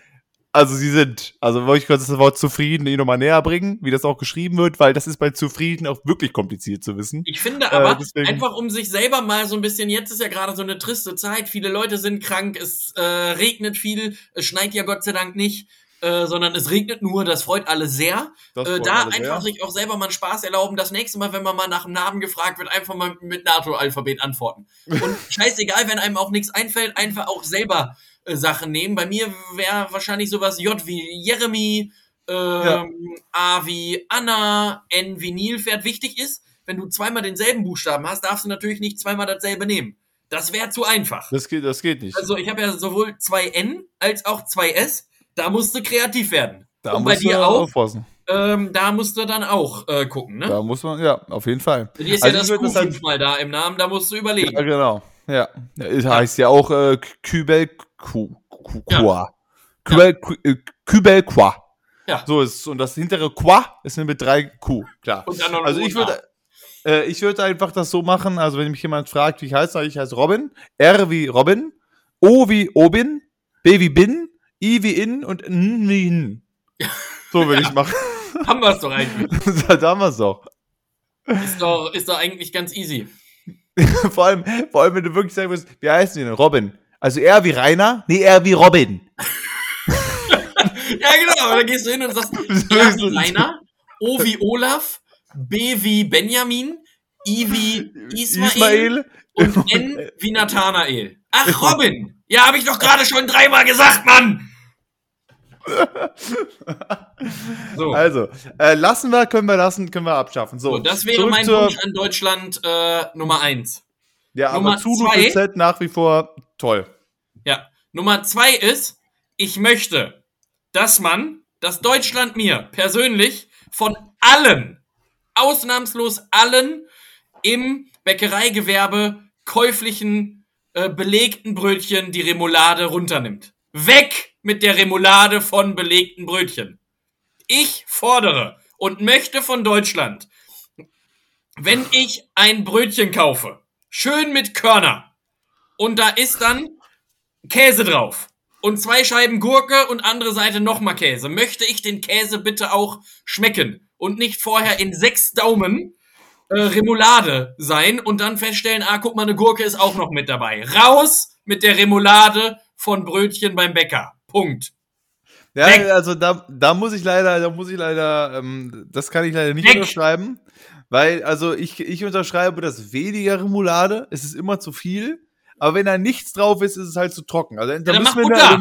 Also sie sind. Also wollte ich kurz das Wort zufrieden Ihnen nochmal näher bringen, wie das auch geschrieben wird, weil das ist bei zufrieden auch wirklich kompliziert zu wissen. Ich finde aber, Äh, deswegen- einfach um sich selber mal so ein bisschen, jetzt ist ja gerade so eine triste Zeit, viele Leute sind krank, es äh, regnet viel, es schneit ja Gott sei Dank nicht, äh, sondern es regnet nur, das freut alle sehr. Äh, freut da alle sehr. einfach sich auch selber mal einen Spaß erlauben, das nächste Mal, wenn man mal nach dem Namen gefragt wird, einfach mal mit NATO-Alphabet antworten. Und scheißegal, wenn einem auch nichts einfällt, einfach auch selber äh, Sachen nehmen. Bei mir wäre wahrscheinlich sowas J wie Jeremy, ähm, A wie Anna, N wie Nilpferd. Wichtig ist, wenn du zweimal denselben Buchstaben hast, darfst du natürlich nicht zweimal dasselbe nehmen. Das wäre zu einfach. Das geht, das geht nicht. Also ich habe ja sowohl zwei N als auch zwei S. Da musst du kreativ werden. da Und bei musst du dir auch? aufpassen. Ähm, da musst du dann auch äh, gucken, ne? Da muss man, ja, auf jeden Fall. Bei dir ist Also ja das Q das halt- fünfmal da im Namen, da musst du überlegen. Ja, genau. Ja. Es heißt ja auch äh, Kübel Ku- Ku- Ja. Qua. Kübel Ku- äh. Ja. So ist und das hintere Qua ist mit drei Q, klar. Also ich würde äh, ich würde einfach das so machen, also wenn mich jemand fragt, wie ich heiße, ich heiße Robin, R wie Robin, O wie Obin, B wie Bin, I wie In und N wie N. So würde ich machen. haben wir es doch eigentlich. da haben wir es doch. Ist doch. Ist doch eigentlich ganz easy. vor, allem, vor allem, wenn du wirklich sagen musst, wie heißen die denn? Robin. Also er wie Rainer? Nee, er wie Robin. ja, genau. Aber dann gehst du hin und sagst, R wie Rainer, O wie Olaf, B wie Benjamin, I wie Ismael, Ismael. und N wie Nathanael. Ach, Robin. Ja, habe ich doch gerade schon dreimal gesagt, Mann. so. Also, äh, lassen wir, können wir lassen, können wir abschaffen. So, so das wäre mein Wunsch an Deutschland äh, Nummer eins. Ja, Nummer aber Zulu zwei, Z nach wie vor toll. Ja, Nummer zwei ist, ich möchte, dass man, dass Deutschland mir persönlich von allen, ausnahmslos allen im Bäckereigewerbe käuflichen äh, belegten Brötchen die Remoulade runternimmt. Weg mit der Remoulade von belegten Brötchen. Ich fordere und möchte von Deutschland, wenn ich ein Brötchen kaufe, schön mit Körner, und da ist dann Käse drauf und zwei Scheiben Gurke und andere Seite nochmal Käse, möchte ich den Käse bitte auch schmecken und nicht vorher in sechs Daumen äh, Remoulade sein und dann feststellen, ah, guck mal, eine Gurke ist auch noch mit dabei. Raus mit der Remoulade von Brötchen beim Bäcker. Punkt. Ja, Weg. also da, da muss ich leider, da muss ich leider, ähm, das kann ich leider nicht Weg. unterschreiben. Weil, also ich, ich unterschreibe das weniger Remoulade, es ist immer zu viel. Aber wenn da nichts drauf ist, ist es halt zu trocken. Also, da ja, müssen wir da,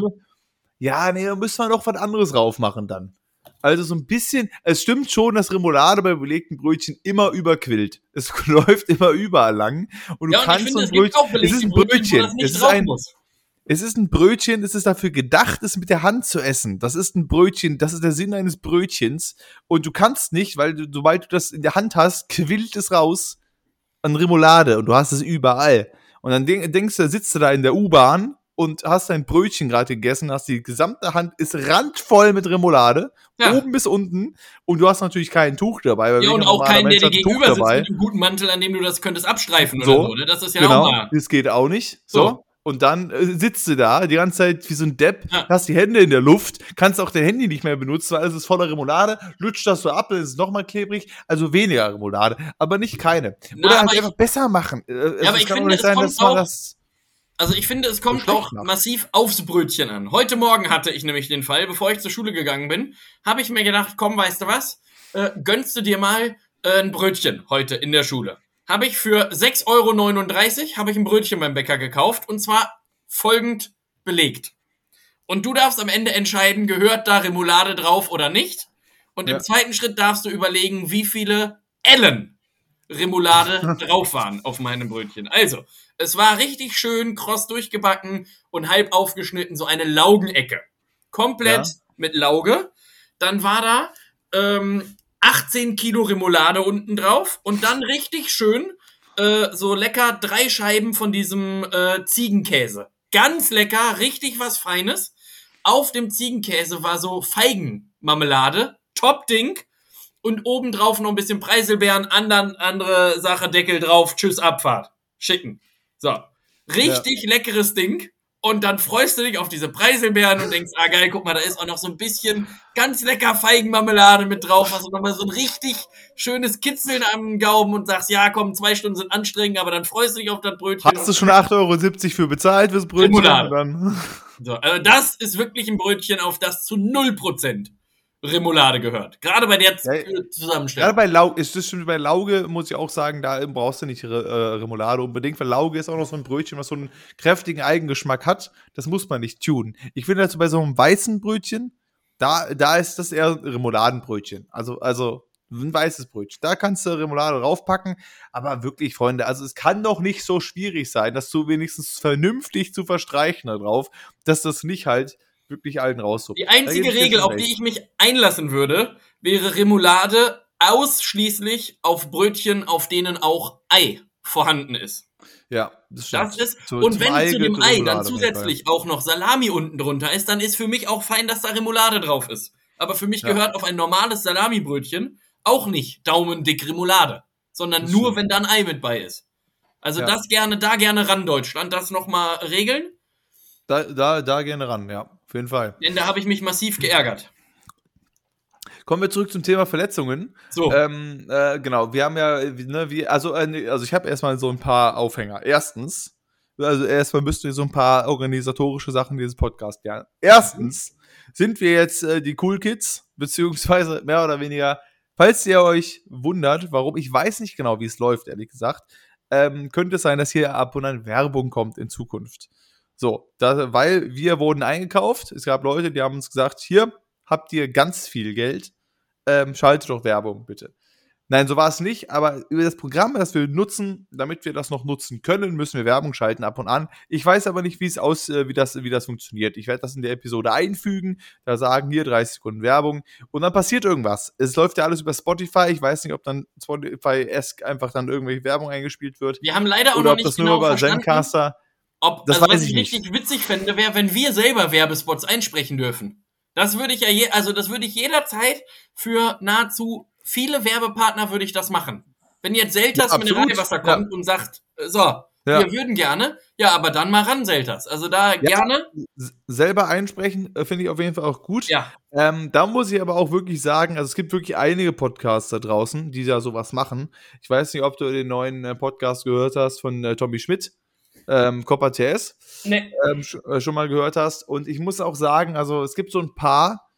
ja, nee, da müssen wir noch was anderes drauf machen dann. Also so ein bisschen, es stimmt schon, dass Remoulade bei belegten Brötchen immer überquillt. Es läuft immer überall lang. Und du ja, und kannst finde, so ein Brötchen, es ist ein Brötchen, Brötchen es ist ein, muss. Es ist ein Brötchen, es ist dafür gedacht, es mit der Hand zu essen. Das ist ein Brötchen, das ist der Sinn eines Brötchens. Und du kannst nicht, weil du, sobald du das in der Hand hast, quillt es raus an Remoulade und du hast es überall. Und dann denkst du, sitzt du da in der U-Bahn und hast dein Brötchen gerade gegessen, hast die gesamte Hand ist randvoll mit Remoulade, ja. oben bis unten, und du hast natürlich kein Tuch dabei. ja, und auch keinen, der dir gegenüber sitzt mit einem guten Mantel, an dem du das könntest abstreifen so, oder so, ne? Das ist ja genau, auch mal. Das geht auch nicht. So. so. Und dann äh, sitzt du da die ganze Zeit wie so ein Depp, ja. hast die Hände in der Luft, kannst auch dein Handy nicht mehr benutzen, weil es ist voller Remoulade, lutscht das so ab, dann ist es nochmal klebrig, also weniger Remoulade, aber nicht keine. Na, Oder halt einfach ich, besser machen. Äh, ja, aber ich finde, es sein, kommt auch, das also ich finde, es kommt auch macht. massiv aufs Brötchen an. Heute Morgen hatte ich nämlich den Fall, bevor ich zur Schule gegangen bin, habe ich mir gedacht, komm, weißt du was, äh, gönnst du dir mal äh, ein Brötchen heute in der Schule habe ich für 6,39 Euro habe ich ein Brötchen beim Bäcker gekauft und zwar folgend belegt. Und du darfst am Ende entscheiden, gehört da Remoulade drauf oder nicht. Und ja. im zweiten Schritt darfst du überlegen, wie viele Ellen Remoulade drauf waren auf meinem Brötchen. Also, es war richtig schön kross durchgebacken und halb aufgeschnitten, so eine Laugenecke. Komplett ja. mit Lauge. Dann war da ähm, 18 Kilo Remoulade unten drauf und dann richtig schön äh, so lecker drei Scheiben von diesem äh, Ziegenkäse. Ganz lecker, richtig was Feines. Auf dem Ziegenkäse war so Feigenmarmelade, top Ding. Und obendrauf noch ein bisschen Preiselbeeren, andern, andere Sache, Deckel drauf, tschüss, Abfahrt. Schicken. So. Richtig ja. leckeres Ding. Und dann freust du dich auf diese Preiselbeeren und denkst, ah geil, guck mal, da ist auch noch so ein bisschen ganz lecker Feigenmarmelade mit drauf. Hast du nochmal so ein richtig schönes Kitzeln am Gaumen und sagst, ja komm, zwei Stunden sind anstrengend, aber dann freust du dich auf das Brötchen. Hast du schon 8,70 Euro für bezahlt fürs Brötchen? Dann. So, also das ist wirklich ein Brötchen, auf das zu 0% Remoulade gehört. Gerade bei der ja, Zusammenstellung. Gerade bei Lauge, ist das stimmt, bei Lauge muss ich auch sagen, da brauchst du nicht äh, Remoulade unbedingt, weil Lauge ist auch noch so ein Brötchen, was so einen kräftigen Eigengeschmack hat. Das muss man nicht tun. Ich finde also bei so einem weißen Brötchen, da, da ist das eher Remouladenbrötchen. Also, also ein weißes Brötchen. Da kannst du Remoulade draufpacken. Aber wirklich, Freunde, also es kann doch nicht so schwierig sein, das du wenigstens vernünftig zu verstreichen da drauf, dass das nicht halt wirklich allen raussuchen. Die einzige Regel, auf die ich mich einlassen würde, wäre Remoulade ausschließlich auf Brötchen, auf denen auch Ei vorhanden ist. Ja, das stimmt. Das ist, zu, und wenn zu dem Ei dann zusätzlich auch noch Salami unten drunter ist, dann ist für mich auch fein, dass da Remoulade drauf ist. Aber für mich ja. gehört auf ein normales Salamibrötchen auch nicht daumendick Remoulade, sondern das nur, stimmt. wenn da ein Ei mit bei ist. Also ja. das gerne, da gerne ran, Deutschland, das nochmal regeln. Da, da, da gerne ran, ja. Auf jeden Fall. Denn da habe ich mich massiv geärgert. kommen wir zurück zum Thema Verletzungen. So. Ähm, äh, genau, wir haben ja, ne, wie, also, äh, also ich habe erstmal so ein paar Aufhänger. Erstens, also erstmal müsst ihr so ein paar organisatorische Sachen dieses Podcast lernen. Erstens sind wir jetzt äh, die Cool Kids, beziehungsweise mehr oder weniger, falls ihr euch wundert, warum, ich weiß nicht genau, wie es läuft, ehrlich gesagt, ähm, könnte es sein, dass hier ab und an Werbung kommt in Zukunft. So, da, weil wir wurden eingekauft. Es gab Leute, die haben uns gesagt, hier habt ihr ganz viel Geld, ähm, schaltet doch Werbung, bitte. Nein, so war es nicht, aber über das Programm, das wir nutzen, damit wir das noch nutzen können, müssen wir Werbung schalten ab und an. Ich weiß aber nicht, wie es aus, äh, wie das, wie das funktioniert. Ich werde das in der Episode einfügen, da sagen hier 30 Sekunden Werbung und dann passiert irgendwas. Es läuft ja alles über Spotify. Ich weiß nicht, ob dann Spotify-esque einfach dann irgendwelche Werbung eingespielt wird. Wir haben leider auch oder noch ob nicht das genau nur über verstanden, Zencaster. Ob, das also weiß was ich ich nicht. richtig witzig fände, wäre, wenn wir selber Werbespots einsprechen dürfen. Das würde ich ja je, also das würde ich jederzeit für nahezu viele Werbepartner würde ich das machen. Wenn jetzt Selters Ja, absolut. Mineralwasser kommt und sagt, äh, so, Ja. wir würden gerne, ja, aber dann mal ran, Selters. Also da gerne, Selber einsprechen äh, finde ich auf jeden Fall auch gut. ja. Ähm, da muss ich aber auch wirklich sagen, also es gibt wirklich einige Podcasts da draußen, die da sowas machen. Ich weiß nicht, ob du den neuen äh, Podcast gehört hast von äh, Tommy Schmidt, ähm, Copper TS, Ne, ähm, sch äh, schon mal gehört hast. Und ich muss auch sagen, also es gibt so ein paar,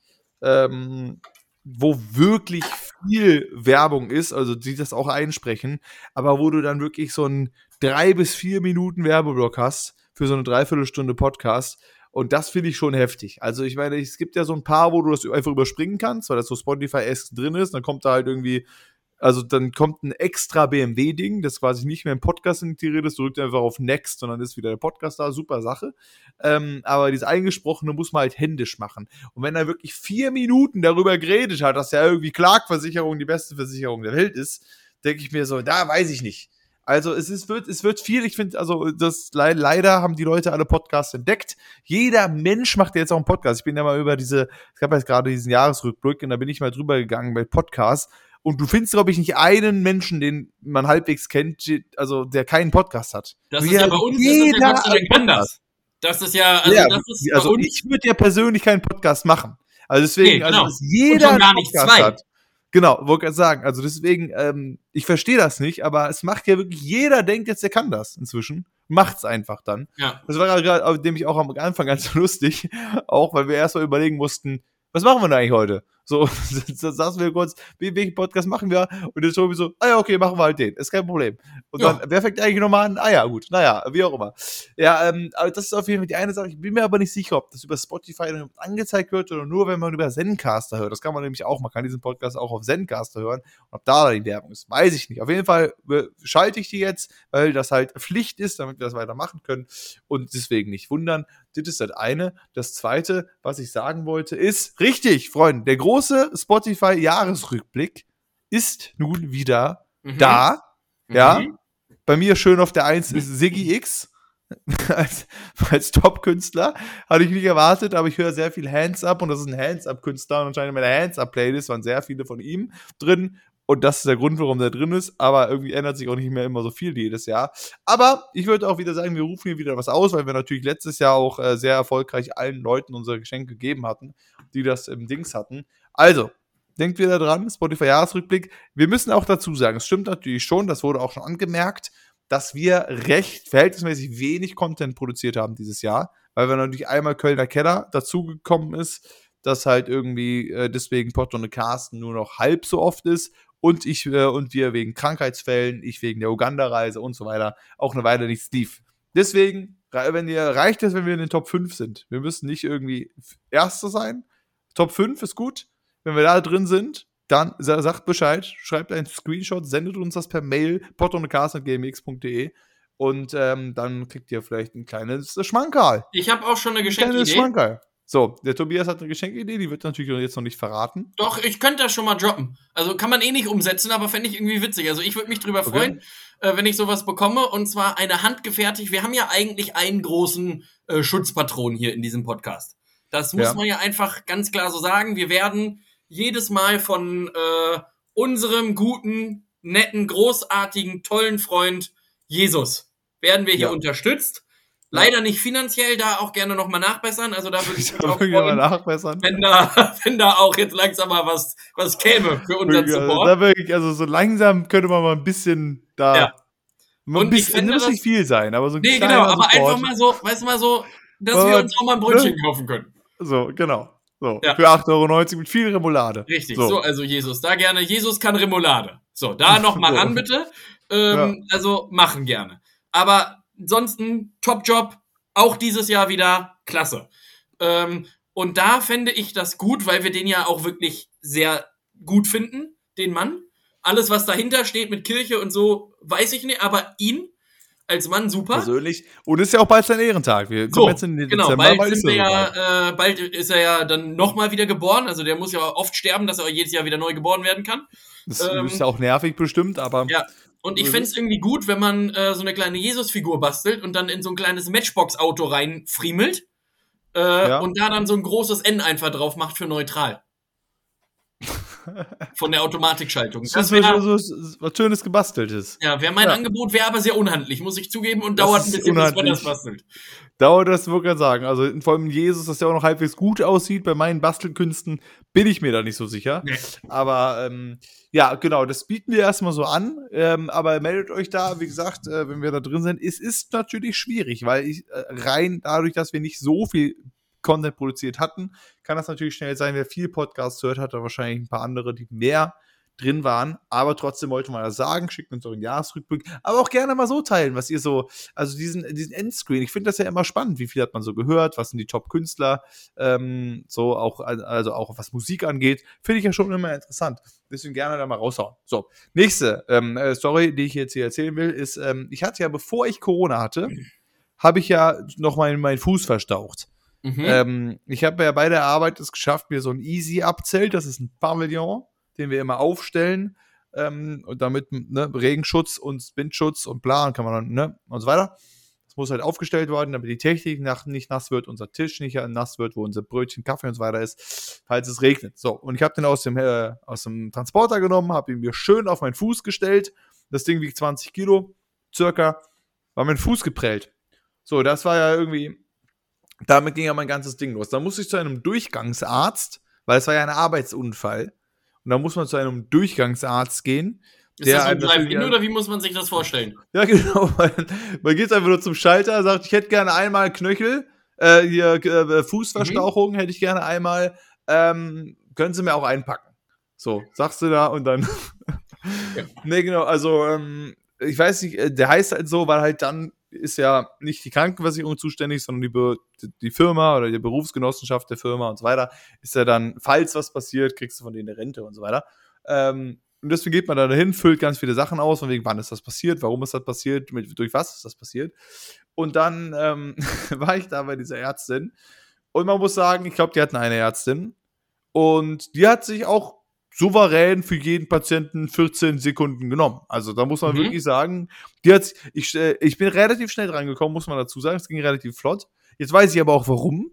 ähm, wo wirklich viel Werbung ist, also die das auch einsprechen, aber wo du dann wirklich so einen drei bis vier Minuten Werbeblock hast für so eine Dreiviertelstunde Podcast. Und das finde ich schon heftig. Also ich meine, es gibt ja so ein paar, wo du das einfach überspringen kannst, weil das so Spotify-esque drin ist. Dann kommt da halt irgendwie, also dann kommt ein extra BMW-Ding, das quasi nicht mehr im Podcast integriert ist. Du drückst einfach auf Next und dann ist wieder der Podcast da. Super Sache. Ähm, aber dieses Eingesprochene muss man halt händisch machen. Und wenn er wirklich vier Minuten darüber geredet hat, dass ja irgendwie Klagversicherung die beste Versicherung der Welt ist, denke ich mir so, da weiß ich nicht. Also es ist, wird, es wird viel, ich finde, also das le leider haben die Leute alle Podcasts entdeckt. Jeder Mensch macht jetzt auch einen Podcast. Ich bin ja mal über diese, es gab jetzt gerade diesen Jahresrückblick und da bin ich mal drüber gegangen bei Podcasts. Und du findest, glaube ich, nicht einen Menschen, den man halbwegs kennt, also der keinen Podcast hat. das ist ja bei uns, ist das jeder ja sei Dank hat anders. Das ist ja, also ja, das ist also bei uns, ich würde ja persönlich keinen Podcast machen. Also deswegen, Nee, genau. also jeder Und schon gar nicht Podcast zwei. hat. Genau, wollte gerade sagen. Also deswegen, ähm, ich verstehe das nicht, aber es macht ja wirklich, jeder denkt jetzt, er kann das inzwischen. Macht's einfach dann. ja. Das war gerade, nämlich auch am Anfang ganz lustig, auch weil wir erstmal überlegen mussten, was machen wir denn eigentlich heute? So, da saßen wir kurz, welchen Podcast machen wir? Und der Tobi so, ah ja, okay, machen wir halt den, ist kein Problem. Und Ja. dann, wer fängt eigentlich nochmal an? Ah ja, gut, naja, wie auch immer. Ja, ähm, aber das ist auf jeden Fall die eine Sache. Ich bin mir aber nicht sicher, ob das über Spotify dann angezeigt wird oder nur, wenn man über Zencaster hört. Das kann man nämlich auch. Man kann diesen Podcast auch auf Zencaster hören. Und ob da die Werbung ist, weiß ich nicht. Auf jeden Fall äh, schalte ich die jetzt, weil das halt Pflicht ist, damit wir das weitermachen können. Und deswegen nicht wundern. Das ist das eine. Das zweite, was ich sagen wollte, ist richtig, Freunde. Der große Spotify-Jahresrückblick ist nun wieder Mhm. da. Ja. Mhm. Bei mir schön auf der Eins ist Siggy X. als als Top-Künstler. Hatte ich nicht erwartet, aber ich höre sehr viel Hands-Up und das ist ein Hands-Up-Künstler und anscheinend in meiner Hands-Up-Playlist waren sehr viele von ihm drin. Und das ist der Grund, warum der drin ist. Aber irgendwie ändert sich auch nicht mehr immer so viel jedes Jahr. Aber ich würde auch wieder sagen, wir rufen hier wieder was aus, weil wir natürlich letztes Jahr auch äh, sehr erfolgreich allen Leuten unsere Geschenke gegeben hatten, die das im Dings hatten. Also, denkt wieder dran, Spotify-Jahresrückblick. Wir müssen auch dazu sagen, es stimmt natürlich schon, das wurde auch schon angemerkt, dass wir recht verhältnismäßig wenig Content produziert haben dieses Jahr, weil wir natürlich einmal Kölner Keller dazugekommen ist, dass halt irgendwie äh, deswegen Pott und Carsten nur noch halb so oft ist und ich äh, und wir wegen Krankheitsfällen, ich wegen der Uganda-Reise und so weiter auch eine Weile nichts lief. Deswegen, wenn ihr, reicht es, wenn wir in den Top 5 sind. Wir müssen nicht irgendwie Erster sein. Top 5 ist gut. Wenn wir da drin sind, dann sa- sagt Bescheid, schreibt einen Screenshot, sendet uns das per Mail, pottundcast.gmx.de und ähm, dann kriegt ihr vielleicht ein kleines Schmankerl. Ich habe auch schon eine Ein kleines Geschenkidee. Schmankerl. So, der Tobias hat eine Geschenkidee, die wird natürlich jetzt noch nicht verraten. Doch, ich könnte das schon mal droppen. Also kann man eh nicht umsetzen, aber fände ich irgendwie witzig. Also ich würde mich drüber Okay. freuen, äh, wenn ich sowas bekomme. Und zwar eine handgefertigt. Wir haben ja eigentlich einen großen äh, Schutzpatron hier in diesem Podcast. Das muss Ja. man ja einfach ganz klar so sagen. Wir werden jedes Mal von äh, unserem guten, netten, großartigen, tollen Freund Jesus werden wir hier Ja. unterstützt. Leider nicht finanziell, da auch gerne nochmal nachbessern. Also da würde ich auch ich mal freuen, nachbessern. wenn da, wenn da auch jetzt langsam mal was, was käme für unseren Also, Support. da wirklich, also so langsam könnte man mal ein bisschen da. Ja. Mal ein bisschen, fände muss das- nicht viel sein, aber so ein Nee, genau, aber Support. einfach mal so, weißt du mal so, dass wir Aber, uns auch mal ein Brötchen kaufen können. So, genau. So, Ja. für 8,90 Euro mit viel Remoulade. Richtig, So. so. also Jesus, da gerne. Jesus kann Remoulade. So, da nochmal So. ran, bitte. Ähm, Also machen gerne. Aber ansonsten, Top-Job, auch dieses Jahr wieder klasse. Ähm, und da fände ich das gut, weil wir den ja auch wirklich sehr gut finden, den Mann. Alles, was dahinter steht mit Kirche und so, weiß ich nicht, aber ihn als Mann super. Persönlich. Und ist ja auch bald sein Ehrentag. Wir So, kommen jetzt in den genau, Dezember, bald, ist sind wir er ja, äh, bald ist er ja dann nochmal wieder geboren. Also der muss ja oft sterben, dass er jedes Jahr wieder neu geboren werden kann. Das ähm, ist ja auch nervig bestimmt, aber Ja. Und ich So fände es irgendwie gut, wenn man äh, so eine kleine Jesus-Figur bastelt und dann in so ein kleines Matchbox-Auto reinfriemelt äh, Ja. und da dann so ein großes N einfach drauf macht für neutral. Von der Automatikschaltung. das Das wäre so, so, was Schönes gebasteltes. ja, wär mein Ja. Angebot, wäre aber sehr unhandlich, muss ich zugeben, und Das dauert ein bisschen, bis man unhandlich. das bastelt. Dauert das wirklich gerade sagen. Also vor allem Jesus, dass der auch noch halbwegs gut aussieht. Bei meinen Bastelkünsten bin ich mir da nicht so sicher. Nee. Aber ähm, ja, genau, das bieten wir erstmal so an. Ähm, aber meldet euch da, wie gesagt, äh, wenn wir da drin sind. Es ist natürlich schwierig, weil ich äh, rein dadurch, dass wir nicht so viel Content produziert hatten, kann das natürlich schnell sein, wer viel Podcasts hört, hat da wahrscheinlich ein paar andere, die mehr drin waren. Aber trotzdem wollte man das sagen, schickt uns euren Jahresrückblick. Aber auch gerne mal so teilen, was ihr so, also diesen, diesen Endscreen. Ich finde das ja immer spannend. Wie viel hat man so gehört? Was sind die Top-Künstler? Ähm, so auch, also auch was Musik angeht. Finde ich ja schon immer interessant. Deswegen gerne da mal raushauen. So, nächste ähm, äh, Story, die ich jetzt hier erzählen will, ist, ähm, ich hatte ja, bevor ich Corona hatte, habe ich ja noch meinen meinen Fuß verstaucht. Mhm. Ähm, ich habe ja bei der Arbeit es geschafft, mir so ein Easy-Abzelt, das ist ein Pavillon, den wir immer aufstellen. Ähm, und damit ne, Regenschutz und Windschutz und bla, und kann man dann, ne, und so weiter. Das muss halt aufgestellt werden, damit die Technik nach, nicht nass wird, unser Tisch nicht nass wird, wo unser Brötchen, Kaffee und so weiter ist, falls es regnet. So, und ich habe den aus dem, äh, aus dem Transporter genommen, habe ihn mir schön auf meinen Fuß gestellt. Das Ding wiegt 20 Kilo, circa, war mein Fuß geprellt. So, das war ja irgendwie, damit ging ja mein ganzes Ding los. Da musste ich zu einem Durchgangsarzt, weil es war ja ein Arbeitsunfall. Und da muss man zu einem Durchgangsarzt gehen. ist das ein Drive-In oder wie muss man sich das vorstellen? Ja, genau. Man, man geht einfach nur zum Schalter, sagt, ich hätte gerne einmal Knöchel, äh, hier äh, Fußverstauchung hätte ich gerne einmal. Ähm, können Sie mir auch einpacken? So, sagst du da und dann. Ja. Nee, genau, also ähm, ich weiß nicht, äh, der heißt halt so, weil halt dann ist ja nicht die Krankenversicherung zuständig, sondern die, die Firma oder die Berufsgenossenschaft der Firma und so weiter. Ist ja dann, falls was passiert, kriegst du von denen eine Rente und so weiter. Ähm, und deswegen geht man da dahin, füllt ganz viele Sachen aus, von wegen, wann ist das passiert, warum ist das passiert, mit, durch was ist das passiert. Und dann ähm, war ich da bei dieser Ärztin. Und man muss sagen, ich glaube, die hatten eine Ärztin. Und die hat sich auch souverän für jeden Patienten 14 Sekunden genommen. Also da muss man Mhm. wirklich sagen, die hat, ich, äh, ich bin relativ schnell drangekommen, muss man dazu sagen. Es ging relativ flott. Jetzt weiß ich aber auch warum.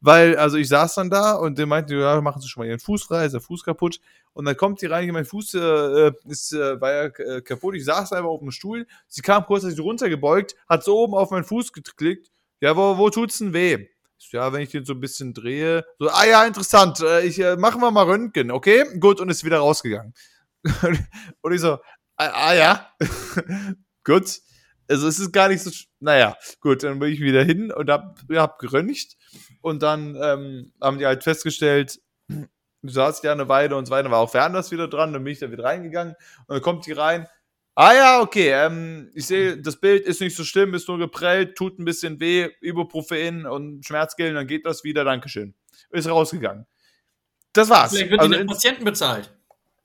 Weil, also ich saß dann da und der meinte, ja, machen Sie schon mal Ihren Fuß frei, ist der Fuß kaputt. Und dann kommt die rein, mein Fuß äh, ist, äh, war ja äh, kaputt. Ich saß einfach auf dem Stuhl. Sie kam kurz, als ich runtergebeugt, hat so oben auf meinen Fuß geklickt. Ja, wo, wo tut's denn weh? Ja, wenn ich den so ein bisschen drehe. So, ah ja, interessant. Äh, ich, äh, machen wir mal Röntgen, okay? Gut, und ist wieder rausgegangen. und ich so, ah, ah ja. gut. Also es ist gar nicht so, naja, gut, dann bin ich wieder hin und hab, hab geröntgt und dann ähm, haben die halt festgestellt, du saßt ja eine Weile und so weiter, war auch Fernanders wieder dran, dann bin ich da wieder reingegangen und dann kommt die rein, ah ja, okay, ähm, ich sehe, das Bild ist nicht so schlimm, ist nur geprellt, tut ein bisschen weh, Ibuprofen und Schmerzgel, dann geht das wieder, Dankeschön. Ist rausgegangen. Das war's. Vielleicht wird Also die Patienten bezahlt.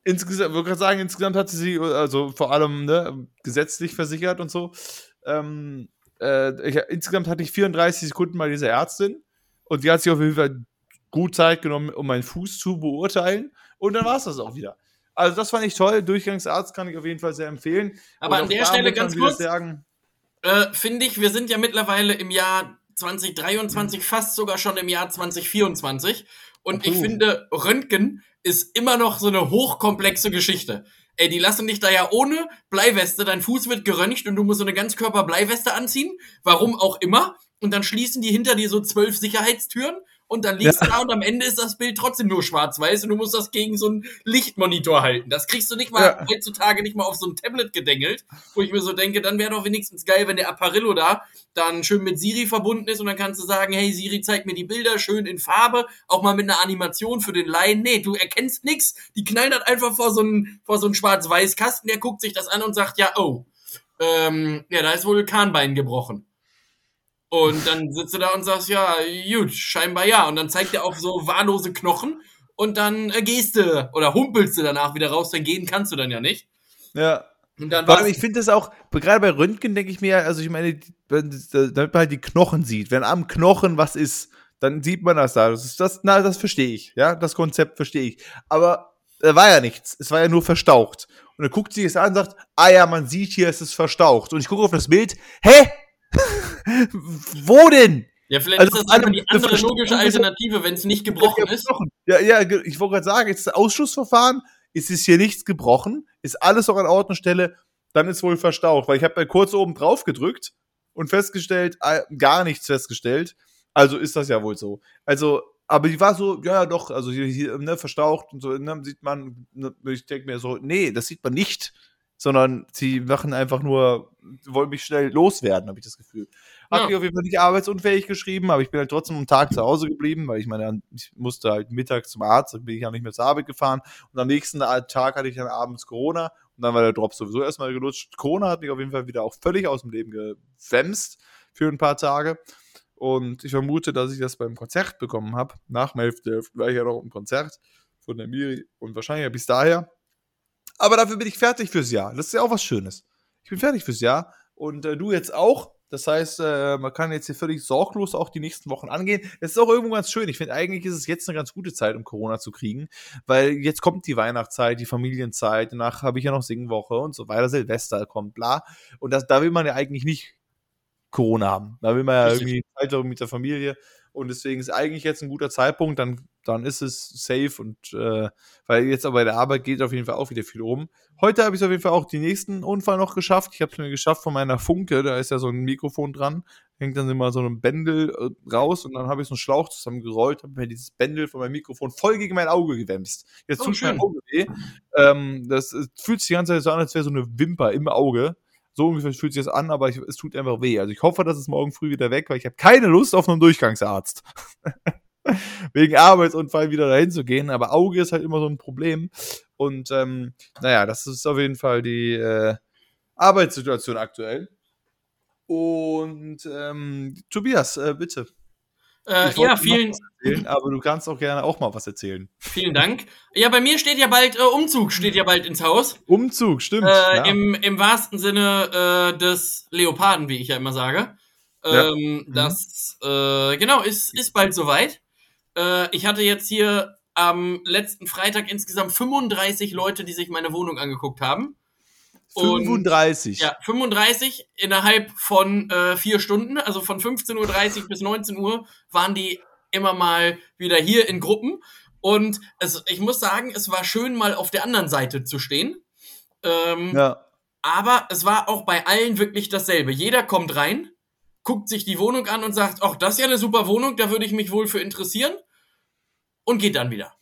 insgesamt, würde gerade sagen, insgesamt hat sie sie, also vor allem ne, gesetzlich versichert und so. Ähm, äh, ich, insgesamt hatte ich 34 Sekunden bei dieser Ärztin und die hat sich auf jeden Fall gut Zeit genommen, um meinen Fuß zu beurteilen. Und dann war es das auch wieder. Also das fand ich toll. Durchgangsarzt kann ich auf jeden Fall sehr empfehlen. Aber Und an der Stelle ganz kurz, Sagen, äh, finde ich, wir sind ja mittlerweile im Jahr 2023, fast sogar schon im Jahr 2024. Und ich Oh. finde, Röntgen ist immer noch so eine hochkomplexe Geschichte. Ey, die lassen dich da ja ohne Bleiweste, dein Fuß wird geröntgt und du musst so eine Ganzkörper-Bleiweste anziehen. Warum auch immer. und dann schließen die hinter dir so zwölf Sicherheitstüren und dann liegst Ja. du da und am Ende ist das Bild trotzdem nur schwarz-weiß und du musst das gegen so einen Lichtmonitor halten. Das kriegst du nicht mal Ja. heutzutage nicht mal auf so ein Tablet gedengelt, wo ich mir so denke, dann wäre doch wenigstens geil, wenn der Apparillo da dann schön mit Siri verbunden ist und dann kannst du sagen, hey Siri, zeig mir die Bilder schön in Farbe, auch mal mit einer Animation für den Laien. Nee, du erkennst nix. Die knallen das einfach vor so einen vor so einen schwarz-weiß Kasten, der guckt sich das an und sagt, ja, oh, ähm, ja, da ist wohl Kahnbein gebrochen. Und dann sitzt du da und sagst, ja, gut, scheinbar ja. Und dann zeigt er auf so wahllose Knochen und dann äh, gehst du oder humpelst du danach wieder raus, dann gehen kannst du dann ja nicht. Ja. Und dann allem, ich finde das auch, gerade bei Röntgen denke ich mir, also ich meine, damit man halt die Knochen sieht, wenn am Knochen was ist, dann sieht man das da. Das ist das, na, das verstehe ich, ja, das Konzept verstehe ich. Aber da war ja nichts, es war ja nur verstaucht. Und dann guckt sie es an und sagt, ah ja, man sieht hier, es ist verstaucht. Und ich gucke auf das Bild, hä? Wo denn? ja, vielleicht also ist das einfach die andere eine logische ist- Alternative, wenn es nicht gebrochen ist. Ja, ja, ich wollte gerade sagen, jetzt das Ausschussverfahren, ist es hier nichts gebrochen, ist alles noch an Ort und Stelle, dann ist wohl verstaucht, weil ich habe kurz oben drauf gedrückt und festgestellt, äh, gar nichts festgestellt. Also ist das ja wohl so. Also, aber die war so, ja, ja, doch, also hier, hier ne, verstaucht und so, ne, sieht man, ne, ich denke mir so, nee, das sieht man nicht, sondern sie machen einfach nur, wollen mich schnell loswerden, habe ich das Gefühl. Hat Ja. mich auf jeden Fall nicht arbeitsunfähig geschrieben, aber ich bin halt trotzdem am Tag zu Hause geblieben, weil ich meine, ich musste halt mittags zum Arzt, dann bin ich ja nicht mehr zur Arbeit gefahren und am nächsten Tag hatte ich dann abends Corona und dann war der Drop sowieso erstmal gelutscht. Corona hat mich auf jeden Fall wieder auch völlig aus dem Leben gewämst für ein paar Tage. Und ich vermute, dass ich das beim Konzert bekommen habe. Nach 11.11. war ich ja noch im Konzert von der Miri und wahrscheinlich bis daher. Aber dafür bin ich fertig fürs Jahr. Das ist ja auch was Schönes. Ich bin fertig fürs Jahr und äh, du jetzt auch. Das heißt, äh, man kann jetzt hier völlig sorglos auch die nächsten Wochen angehen. Es ist auch irgendwo ganz schön. Ich finde, eigentlich ist es jetzt eine ganz gute Zeit, um Corona zu kriegen, weil jetzt kommt die Weihnachtszeit, die Familienzeit, danach habe ich ja noch Singwoche und so weiter, Silvester kommt, bla. Und das, da will man ja eigentlich nicht Corona haben. Da will man ja Richtig. irgendwie Zeit mit der Familie. Und deswegen ist eigentlich jetzt ein guter Zeitpunkt, dann, dann ist es safe und äh, weil jetzt aber bei der Arbeit geht auf jeden Fall auch wieder viel rum. Heute habe ich auf jeden Fall auch den nächsten Unfall noch geschafft. Ich habe es mir geschafft von meiner Funke, da ist ja so ein Mikrofon dran, hängt dann immer so ein Bändel äh, raus und dann habe ich so einen Schlauch zusammengerollt, habe mir dieses Bändel von meinem Mikrofon voll gegen mein Auge gewämst. Jetzt Oh, tut schön. mein Auge weh. Ähm, das äh, fühlt sich die ganze Zeit so an, als wäre so eine Wimper im Auge. So ungefähr fühlt sich das an, aber ich, es tut einfach weh. Also ich hoffe, dass es morgen früh wieder weg, weil ich habe keine Lust auf einen Durchgangsarzt. Wegen Arbeitsunfall wieder dahin zu gehen. Aber Auge ist halt immer so ein Problem. Und ähm, naja, das ist auf jeden Fall die äh, Arbeitssituation aktuell. Und ähm, Tobias, äh, bitte. Äh, ja, vielen, erzählen, aber du kannst auch gerne auch mal was erzählen. vielen Dank. Ja, bei mir steht ja bald, äh, Umzug steht ja bald ins Haus. Umzug, stimmt. Äh, ja. im, Im wahrsten Sinne äh, des Leoparden, wie ich ja immer sage. Ja. Ähm, Mhm. Das, äh, genau, ist, ist bald soweit. Äh, ich hatte jetzt hier am letzten Freitag insgesamt 35 Leute, die sich meine Wohnung angeguckt haben. Und- 35. Ja, 35 innerhalb von äh, vier Stunden, also von 15.30 Uhr bis 19 Uhr waren die immer mal wieder hier in Gruppen. Und es, ich muss sagen, es war schön, mal auf der anderen Seite zu stehen. Ähm, ja. aber es war auch bei allen wirklich dasselbe. Jeder kommt rein, guckt sich die Wohnung an und sagt, ach, das ist ja eine super Wohnung, da würde ich mich wohl für interessieren. Und geht dann wieder.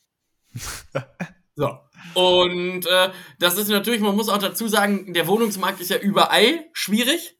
so. Und äh, das ist natürlich, man muss auch dazu sagen, der Wohnungsmarkt ist ja überall schwierig.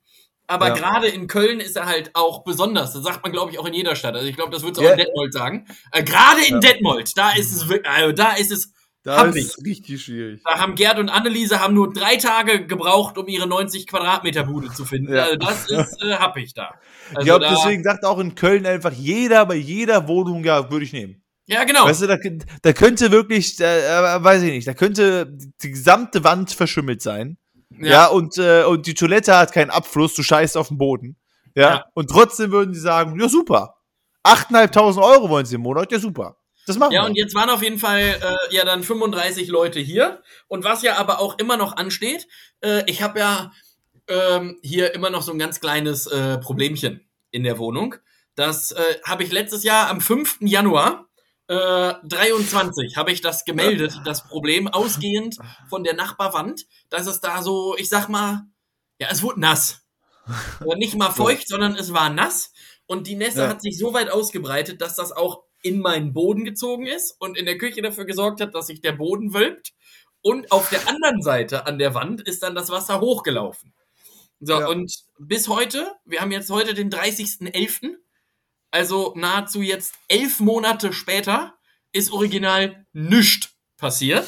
Aber Ja. gerade in Köln ist er halt auch besonders. Das sagt man, glaube ich, auch in jeder Stadt. Also ich glaube, das wird es auch Ja. in Detmold sagen. Äh, gerade in Ja. Detmold, da ist es wirklich, also da ist es Da ist es richtig schwierig. da haben Gerd und Anneliese haben nur drei Tage gebraucht, um ihre 90 Quadratmeter Bude zu finden. Ja. Also das ist äh, happig da. Also ich glaube, deswegen sagt auch in Köln einfach jeder bei jeder Wohnung, ja, würde ich nehmen. Ja, genau. Weißt du, da, da könnte wirklich, äh, äh, weiß ich nicht, da könnte die gesamte Wand verschimmelt sein. Ja, und, äh, und die Toilette hat keinen Abfluss, du scheißt auf den Boden. Ja, Ja. und trotzdem würden sie sagen, ja, super. 8.500 Euro wollen sie im Monat, ja, super. Das machen Ja, wir. und jetzt waren auf jeden Fall äh, ja dann 35 Leute hier. Und was ja aber auch immer noch ansteht, äh, ich habe ja ähm, hier immer noch so ein ganz kleines äh, Problemchen in der Wohnung. Das äh, habe ich letztes Jahr am 5. Januar äh, 23 habe ich das gemeldet, das Problem, ausgehend von der Nachbarwand, dass es da so, ich sag mal, ja, es wurde nass. Aber nicht mal feucht, sondern es war nass. und die Nässe Ja. hat sich so weit ausgebreitet, dass das auch in meinen Boden gezogen ist und in der Küche dafür gesorgt hat, dass sich der Boden wölbt. Und auf der anderen Seite an der Wand ist dann das Wasser hochgelaufen. So, Ja. und bis heute, wir haben jetzt heute den 30.11., also nahezu jetzt elf Monate später, ist original nichts passiert.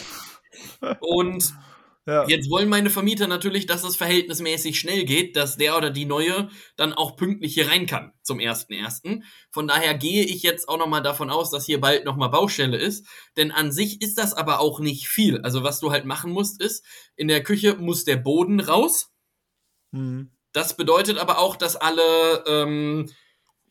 Und Ja. Jetzt wollen meine Vermieter natürlich, dass es verhältnismäßig schnell geht, dass der oder die neue dann auch pünktlich hier rein kann zum 1.1. Von daher gehe ich jetzt auch nochmal davon aus, dass hier bald nochmal Baustelle ist. Denn an sich ist das aber auch nicht viel. Also was du halt machen musst, ist, in der Küche muss der Boden raus. Mhm. Das bedeutet aber auch, dass alle ähm,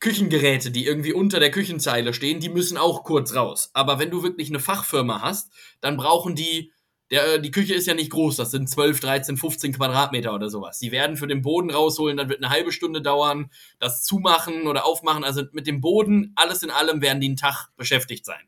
Küchengeräte, die irgendwie unter der Küchenzeile stehen, die müssen auch kurz raus. Aber wenn du wirklich eine Fachfirma hast, dann brauchen die, der, die Küche ist ja nicht groß, das sind 12, 13, 15 Quadratmeter oder sowas. Die werden für den Boden rausholen, dann wird eine halbe Stunde dauern, das zumachen oder aufmachen. Also mit dem Boden, alles in allem, werden die einen Tag beschäftigt sein.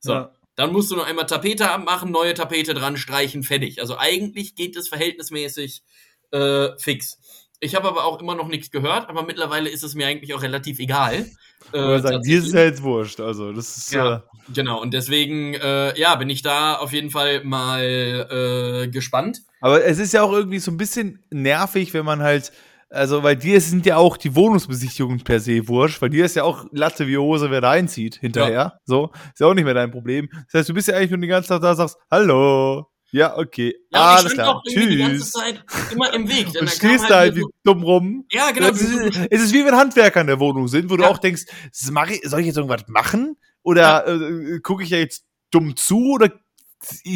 So. Ja. Dann musst du noch einmal Tapete abmachen, neue Tapete dran streichen, fertig. Also eigentlich geht es verhältnismäßig äh, fix. Ich habe aber auch immer noch nichts gehört, aber mittlerweile ist es mir eigentlich auch relativ egal. Äh, sagen, dir ist es ja jetzt wurscht. Also, das ist Ja. äh, Genau, und deswegen, äh, ja, bin ich da auf jeden Fall mal äh, gespannt. Aber es ist ja auch irgendwie so ein bisschen nervig, wenn man halt, also, weil dir sind ja auch die Wohnungsbesichtigungen per se wurscht, weil dir ist ja auch Latte wie Hose, wer reinzieht hinterher. So, ist ja auch nicht mehr dein Problem. Das heißt, du bist ja eigentlich nur den ganzen Tag da und sagst, hallo, ja, okay, Ja, ich alles klar, irgendwie die ganze tschüss. Zeit immer im Weg. denn Und stehst da halt wie dumm rum. so, Ja, genau. es, ist, es ist wie wenn Handwerker in der Wohnung sind, wo du Ja. auch denkst, ich, soll ich jetzt irgendwas machen? Oder äh, gucke ich ja jetzt dumm zu? Oder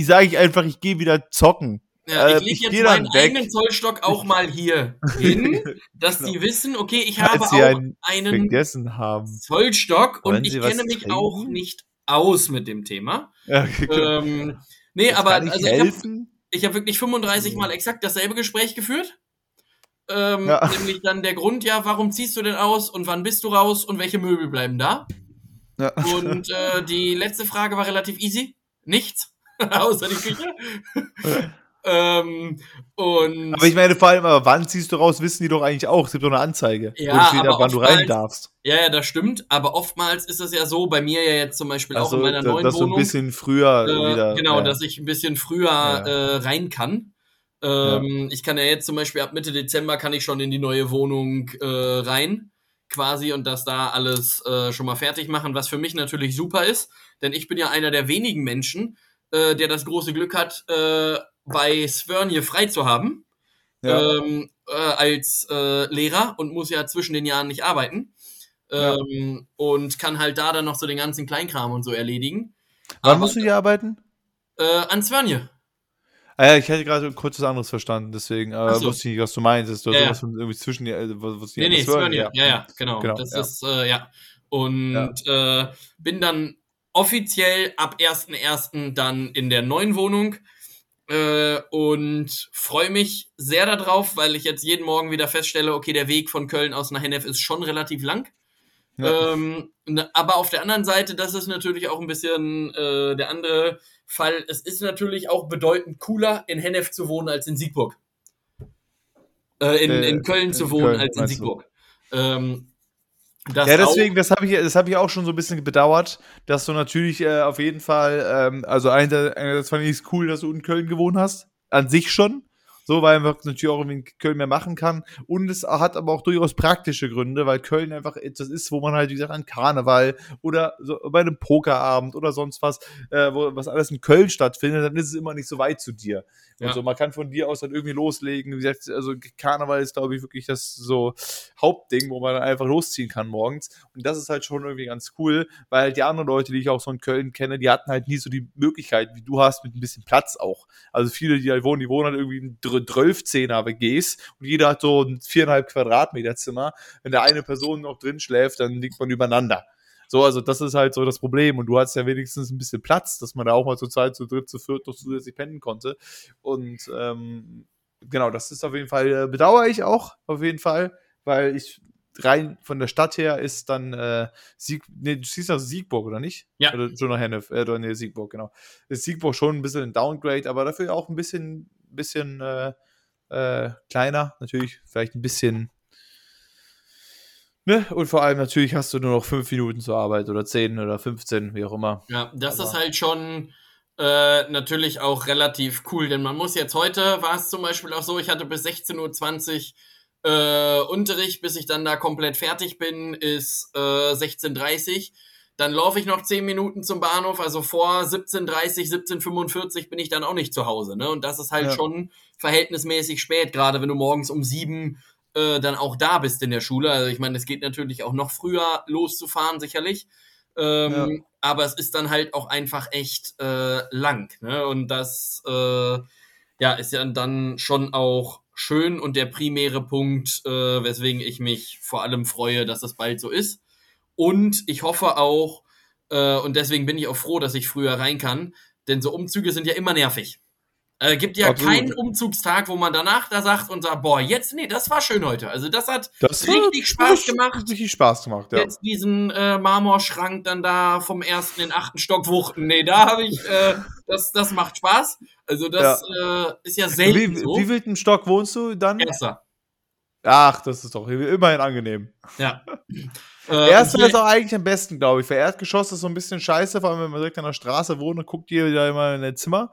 sage ich einfach, ich gehe wieder zocken? Ja, Äh, ich lege ich jetzt dann meinen weg. eigenen Zollstock auch mal hier hin, dass die wissen, okay, ich habe auch einen haben. Zollstock und Wollen ich kenne mich trinken? auch nicht aus mit dem Thema. Ja, genau. Ähm, nee, Das aber ich also ich habe hab wirklich 35 Mal exakt dasselbe Gespräch geführt. Ähm, Ja. Nämlich dann der Grund, ja, warum ziehst du denn aus und wann bist du raus und welche Möbel bleiben da? Ja. Und äh, die letzte Frage war relativ easy. Nichts. Außer die Küche. Ähm, und Aber ich meine, vor allem, aber wann ziehst du raus, wissen die doch eigentlich auch. Es gibt doch eine Anzeige. Ja, wo steht, aber ab wann du rein darfst. ja, ja, das stimmt. Aber oftmals ist es ja so, bei mir ja jetzt zum Beispiel auch Also, in meiner da- neuen dass du ein Wohnung. bisschen früher äh, wieder. genau, ja. dass ich ein bisschen früher Ja. äh, rein kann. Ähm, Ich kann ja jetzt zum Beispiel ab Mitte Dezember kann ich schon in die neue Wohnung äh, rein, quasi, und das da alles äh, schon mal fertig machen, was für mich natürlich super ist, denn ich bin ja einer der wenigen Menschen, äh, der das große Glück hat, äh, bei Svörnje frei zu haben ja. ähm, äh, als äh, Lehrer und muss ja zwischen den Jahren nicht arbeiten. Ja. Ähm, Und kann halt da dann noch so den ganzen Kleinkram und so erledigen. Wann aber- musst du hier arbeiten? Äh, an Svörnje. Ah ja, ich hätte gerade kurz was anderes verstanden, deswegen äh, so. wusste ich nicht, was du meinst. Du Ja, ja. sowas von irgendwie zwischen die, äh, was, die Nee, nee, hören, Svörnje. Ja, ja, genau. Genau, das ja. ist, äh, ja. Und Äh, bin dann offiziell ab 1.1. dann in der neuen Wohnung äh, und freue mich sehr darauf, weil ich jetzt jeden Morgen wieder feststelle, okay, der Weg von Köln aus nach Hennef ist schon relativ lang. Ja. Ähm, ne, aber auf der anderen Seite, das ist natürlich auch ein bisschen äh, der andere Fall. Es ist natürlich auch bedeutend cooler, in Hennef zu wohnen als in Siegburg. Äh, in, Äh, in Köln zu wohnen Köln, als in? Siegburg. Ähm, das Ja, deswegen, das habe ich, das hab ich auch schon so ein bisschen bedauert, dass du natürlich äh, auf jeden Fall, ähm, also einerseits fand ich es cool, dass du in Köln gewohnt hast, an sich schon, so, weil man natürlich auch irgendwie in Köln mehr machen kann. Und es hat aber auch durchaus praktische Gründe, weil Köln einfach etwas ist, wo man halt, wie gesagt, an Karneval oder so bei einem Pokerabend oder sonst was, äh, wo, was alles in Köln stattfindet, dann ist es immer nicht so weit zu dir. Und Ja. so, man kann von dir aus dann irgendwie loslegen. Wie gesagt, also Karneval ist, glaube ich, wirklich das so Hauptding, wo man dann einfach losziehen kann morgens. Und das ist halt schon irgendwie ganz cool, weil die anderen Leute, die ich auch so in Köln kenne, die hatten halt nie so die Möglichkeit, wie du hast, mit ein bisschen Platz auch. Also viele, die halt wohnen, die wohnen halt irgendwie in 12-10er WGs und jeder hat so ein viereinhalb Quadratmeter Zimmer. Wenn da eine Person noch drin schläft, dann liegt man übereinander. So, also das ist halt so das Problem. Und du hast ja wenigstens ein bisschen Platz, dass man da auch mal zu zweit, zu dritt, zu viert noch zusätzlich pennen konnte. Und ähm, genau, das ist auf jeden Fall, äh, bedauere ich auch, auf jeden Fall, weil ich rein von der Stadt her ist dann äh, Sieg, nee, du siehst also Siegburg, oder nicht? Ja. Oder noch Hennef, äh, oder nee, Siegburg, genau. Ist Siegburg schon ein bisschen ein Downgrade, aber dafür auch ein bisschen, bisschen äh, äh, kleiner, natürlich, vielleicht ein bisschen Ne? Und vor allem natürlich hast du nur noch fünf Minuten zur Arbeit oder zehn oder 15, wie auch immer. Ja, das Aber ist halt schon äh, natürlich auch relativ cool, denn man muss jetzt heute, war es zum Beispiel auch so, ich hatte bis 16.20 Uhr äh, Unterricht, bis ich dann da komplett fertig bin, ist äh, 16.30 Uhr. Dann laufe ich noch 10 Minuten zum Bahnhof, also vor 17.30 17.45 bin ich dann auch nicht zu Hause. Ne? Und das ist halt ja. schon verhältnismäßig spät, gerade wenn du morgens um sieben äh, dann auch da bist in der Schule. Also ich meine, es geht natürlich auch noch früher loszufahren, sicherlich. Ähm, ja. Aber es ist dann halt auch einfach echt äh, lang. Ne? Und das äh, ja, ist ja dann schon auch schön und der primäre Punkt, äh, weswegen ich mich vor allem freue, dass das bald so ist. Und ich hoffe auch, äh, und deswegen bin ich auch froh, dass ich früher rein kann, denn so Umzüge sind ja immer nervig. Äh, gibt ja Absolut. keinen Umzugstag, wo man danach da sagt und sagt, boah, jetzt, nee, das war schön heute. Also das hat das richtig Spaß gemacht. Richtig Spaß gemacht, ja. Jetzt diesen äh, Marmorschrank dann da vom ersten in den achten Stock wuchten. Nee, da habe ich, äh, das, das macht Spaß. Also das ja. Äh, ist ja selten wie, so. Wie viel Stock wohnst du dann? Erster. Ach, das ist doch immerhin angenehm. Ja. Äh, Erster ist auch eigentlich am besten, glaube ich. Für Erdgeschoss ist so ein bisschen scheiße, vor allem wenn man direkt an der Straße wohnt und guckt dir da immer in dein Zimmer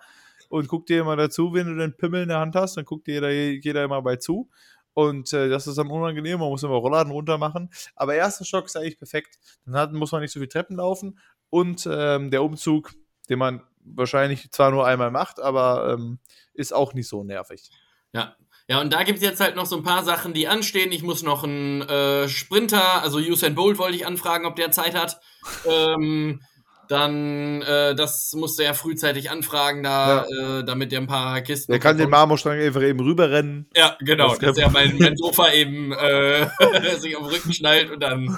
und guckt dir immer dazu, wenn du den Pimmel in der Hand hast, dann guckt dir jeder, jeder immer bei zu. Und äh, das ist dann unangenehm, man muss immer Rollladen runter machen. Aber erster Stock ist eigentlich perfekt. Dann hat, muss man nicht so viel Treppen laufen. Und ähm, der Umzug, den man wahrscheinlich zwar nur einmal macht, aber ähm, ist auch nicht so nervig. Ja, ja, und da gibt es jetzt halt noch so ein paar Sachen, die anstehen. Ich muss noch einen äh, Sprinter, also Usain Bolt wollte ich anfragen, ob der Zeit hat. ähm, dann, äh, das musste er frühzeitig anfragen, da, ja. äh, damit er ein paar Kisten. Er kann den Marmorstrang einfach eben rüberrennen. Ja, genau, das dass er mein, mein Sofa eben äh, sich auf den Rücken schnallt und dann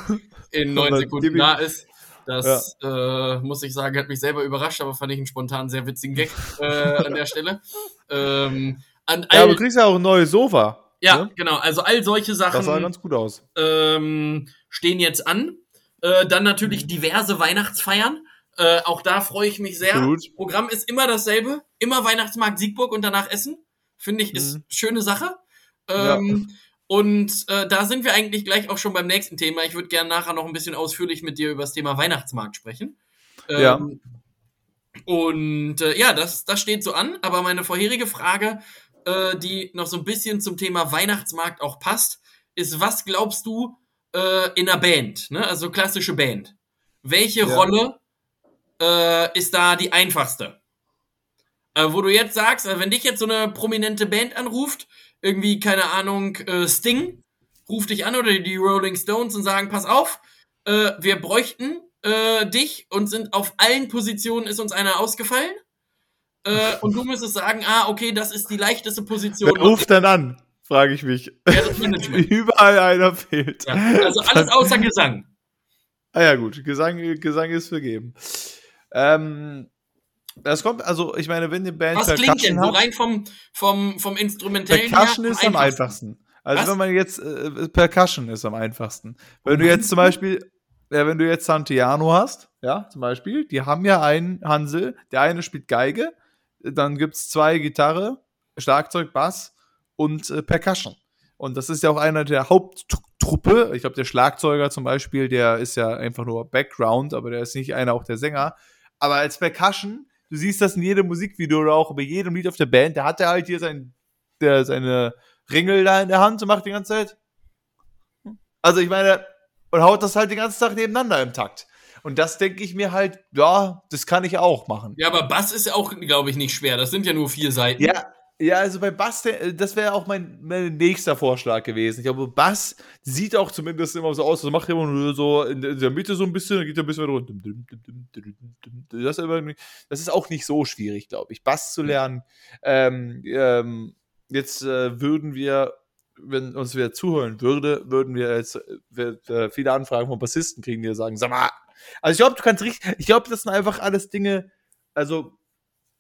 in neun Sekunden da ist. Das ja. äh, muss ich sagen, hat mich selber überrascht, aber fand ich einen spontan sehr witzigen Gag äh, an der Stelle. Ähm, an ja, aber du kriegst ja auch ein neues Sofa. Ja, ne? genau. Also all solche Sachen. Das sah ganz gut aus. Ähm, stehen jetzt an. Äh, dann natürlich diverse Weihnachtsfeiern. Äh, auch da freue ich mich sehr. Gut. Programm ist immer dasselbe. Immer Weihnachtsmarkt Siegburg und danach Essen. Finde ich, ist mhm. schöne Sache. Ähm, ja. Und äh, da sind wir eigentlich gleich auch schon beim nächsten Thema. Ich würde gerne nachher noch ein bisschen ausführlich mit dir über das Thema Weihnachtsmarkt sprechen. Ähm, ja. Und äh, ja, das, das steht so an. Aber meine vorherige Frage, äh, die noch so ein bisschen zum Thema Weihnachtsmarkt auch passt, ist, was glaubst du äh, in einer Band, ne? also klassische Band? Welche ja. Rolle äh, ist da die einfachste. Äh, wo du jetzt sagst, äh, wenn dich jetzt so eine prominente Band anruft, irgendwie, keine Ahnung, äh, Sting ruft dich an oder die Rolling Stones und sagen, pass auf, äh, wir bräuchten dich und sind auf allen Positionen ist uns einer ausgefallen. Und du müsstest sagen, ah, okay, das ist die leichteste Position. Wer ruft dann an? Frage ich mich. Ja, Überall einer fehlt. Ja, also alles außer Gesang. Ah ja, gut. Gesang, Gesang ist vergeben. Ähm, das kommt, also ich meine, wenn die Band Was klingt denn? Hat, so rein vom, vom, vom Instrumentellen Percussion her, ist am einfachsten. Also Was? wenn man jetzt, äh, Percussion ist am einfachsten. Wenn du jetzt zum Beispiel, ja, wenn du jetzt Santiano hast, ja, zum Beispiel, die haben ja einen Hansel, der eine spielt Geige, dann gibt es zwei Gitarre, Schlagzeug, Bass und äh, Percussion. Und das ist ja auch einer der Haupttruppe. Ich glaube, der Schlagzeuger zum Beispiel, der ist ja einfach nur Background, aber der ist nicht einer auch der Sänger. Aber als Percussion, du siehst das in jedem Musikvideo oder auch bei jedem Lied auf der Band, da hat er halt hier sein, der, seine Ringel da in der Hand und macht die ganze Zeit. Also ich meine, und haut das halt den ganzen Tag nebeneinander im Takt. Und das denke ich mir halt, ja, das kann ich auch machen. Ja, aber Bass ist ja auch, glaube ich, nicht schwer. Das sind ja nur vier Seiten. Ja, ja, also bei Bass, das wäre auch mein, mein, nächster Vorschlag gewesen. Ich glaube, Bass sieht auch zumindest immer so aus, das macht immer nur so in der Mitte so ein bisschen, dann geht er ein bisschen runter. Das ist, das ist auch nicht so schwierig, glaube ich, Bass zu lernen. Ähm, ähm, jetzt äh, würden wir, wenn uns wer zuhören würde, würden wir jetzt äh, viele Anfragen von Bassisten kriegen, die sagen, sag mal, also ich glaube, du kannst richtig, ich glaube, das sind einfach alles Dinge, also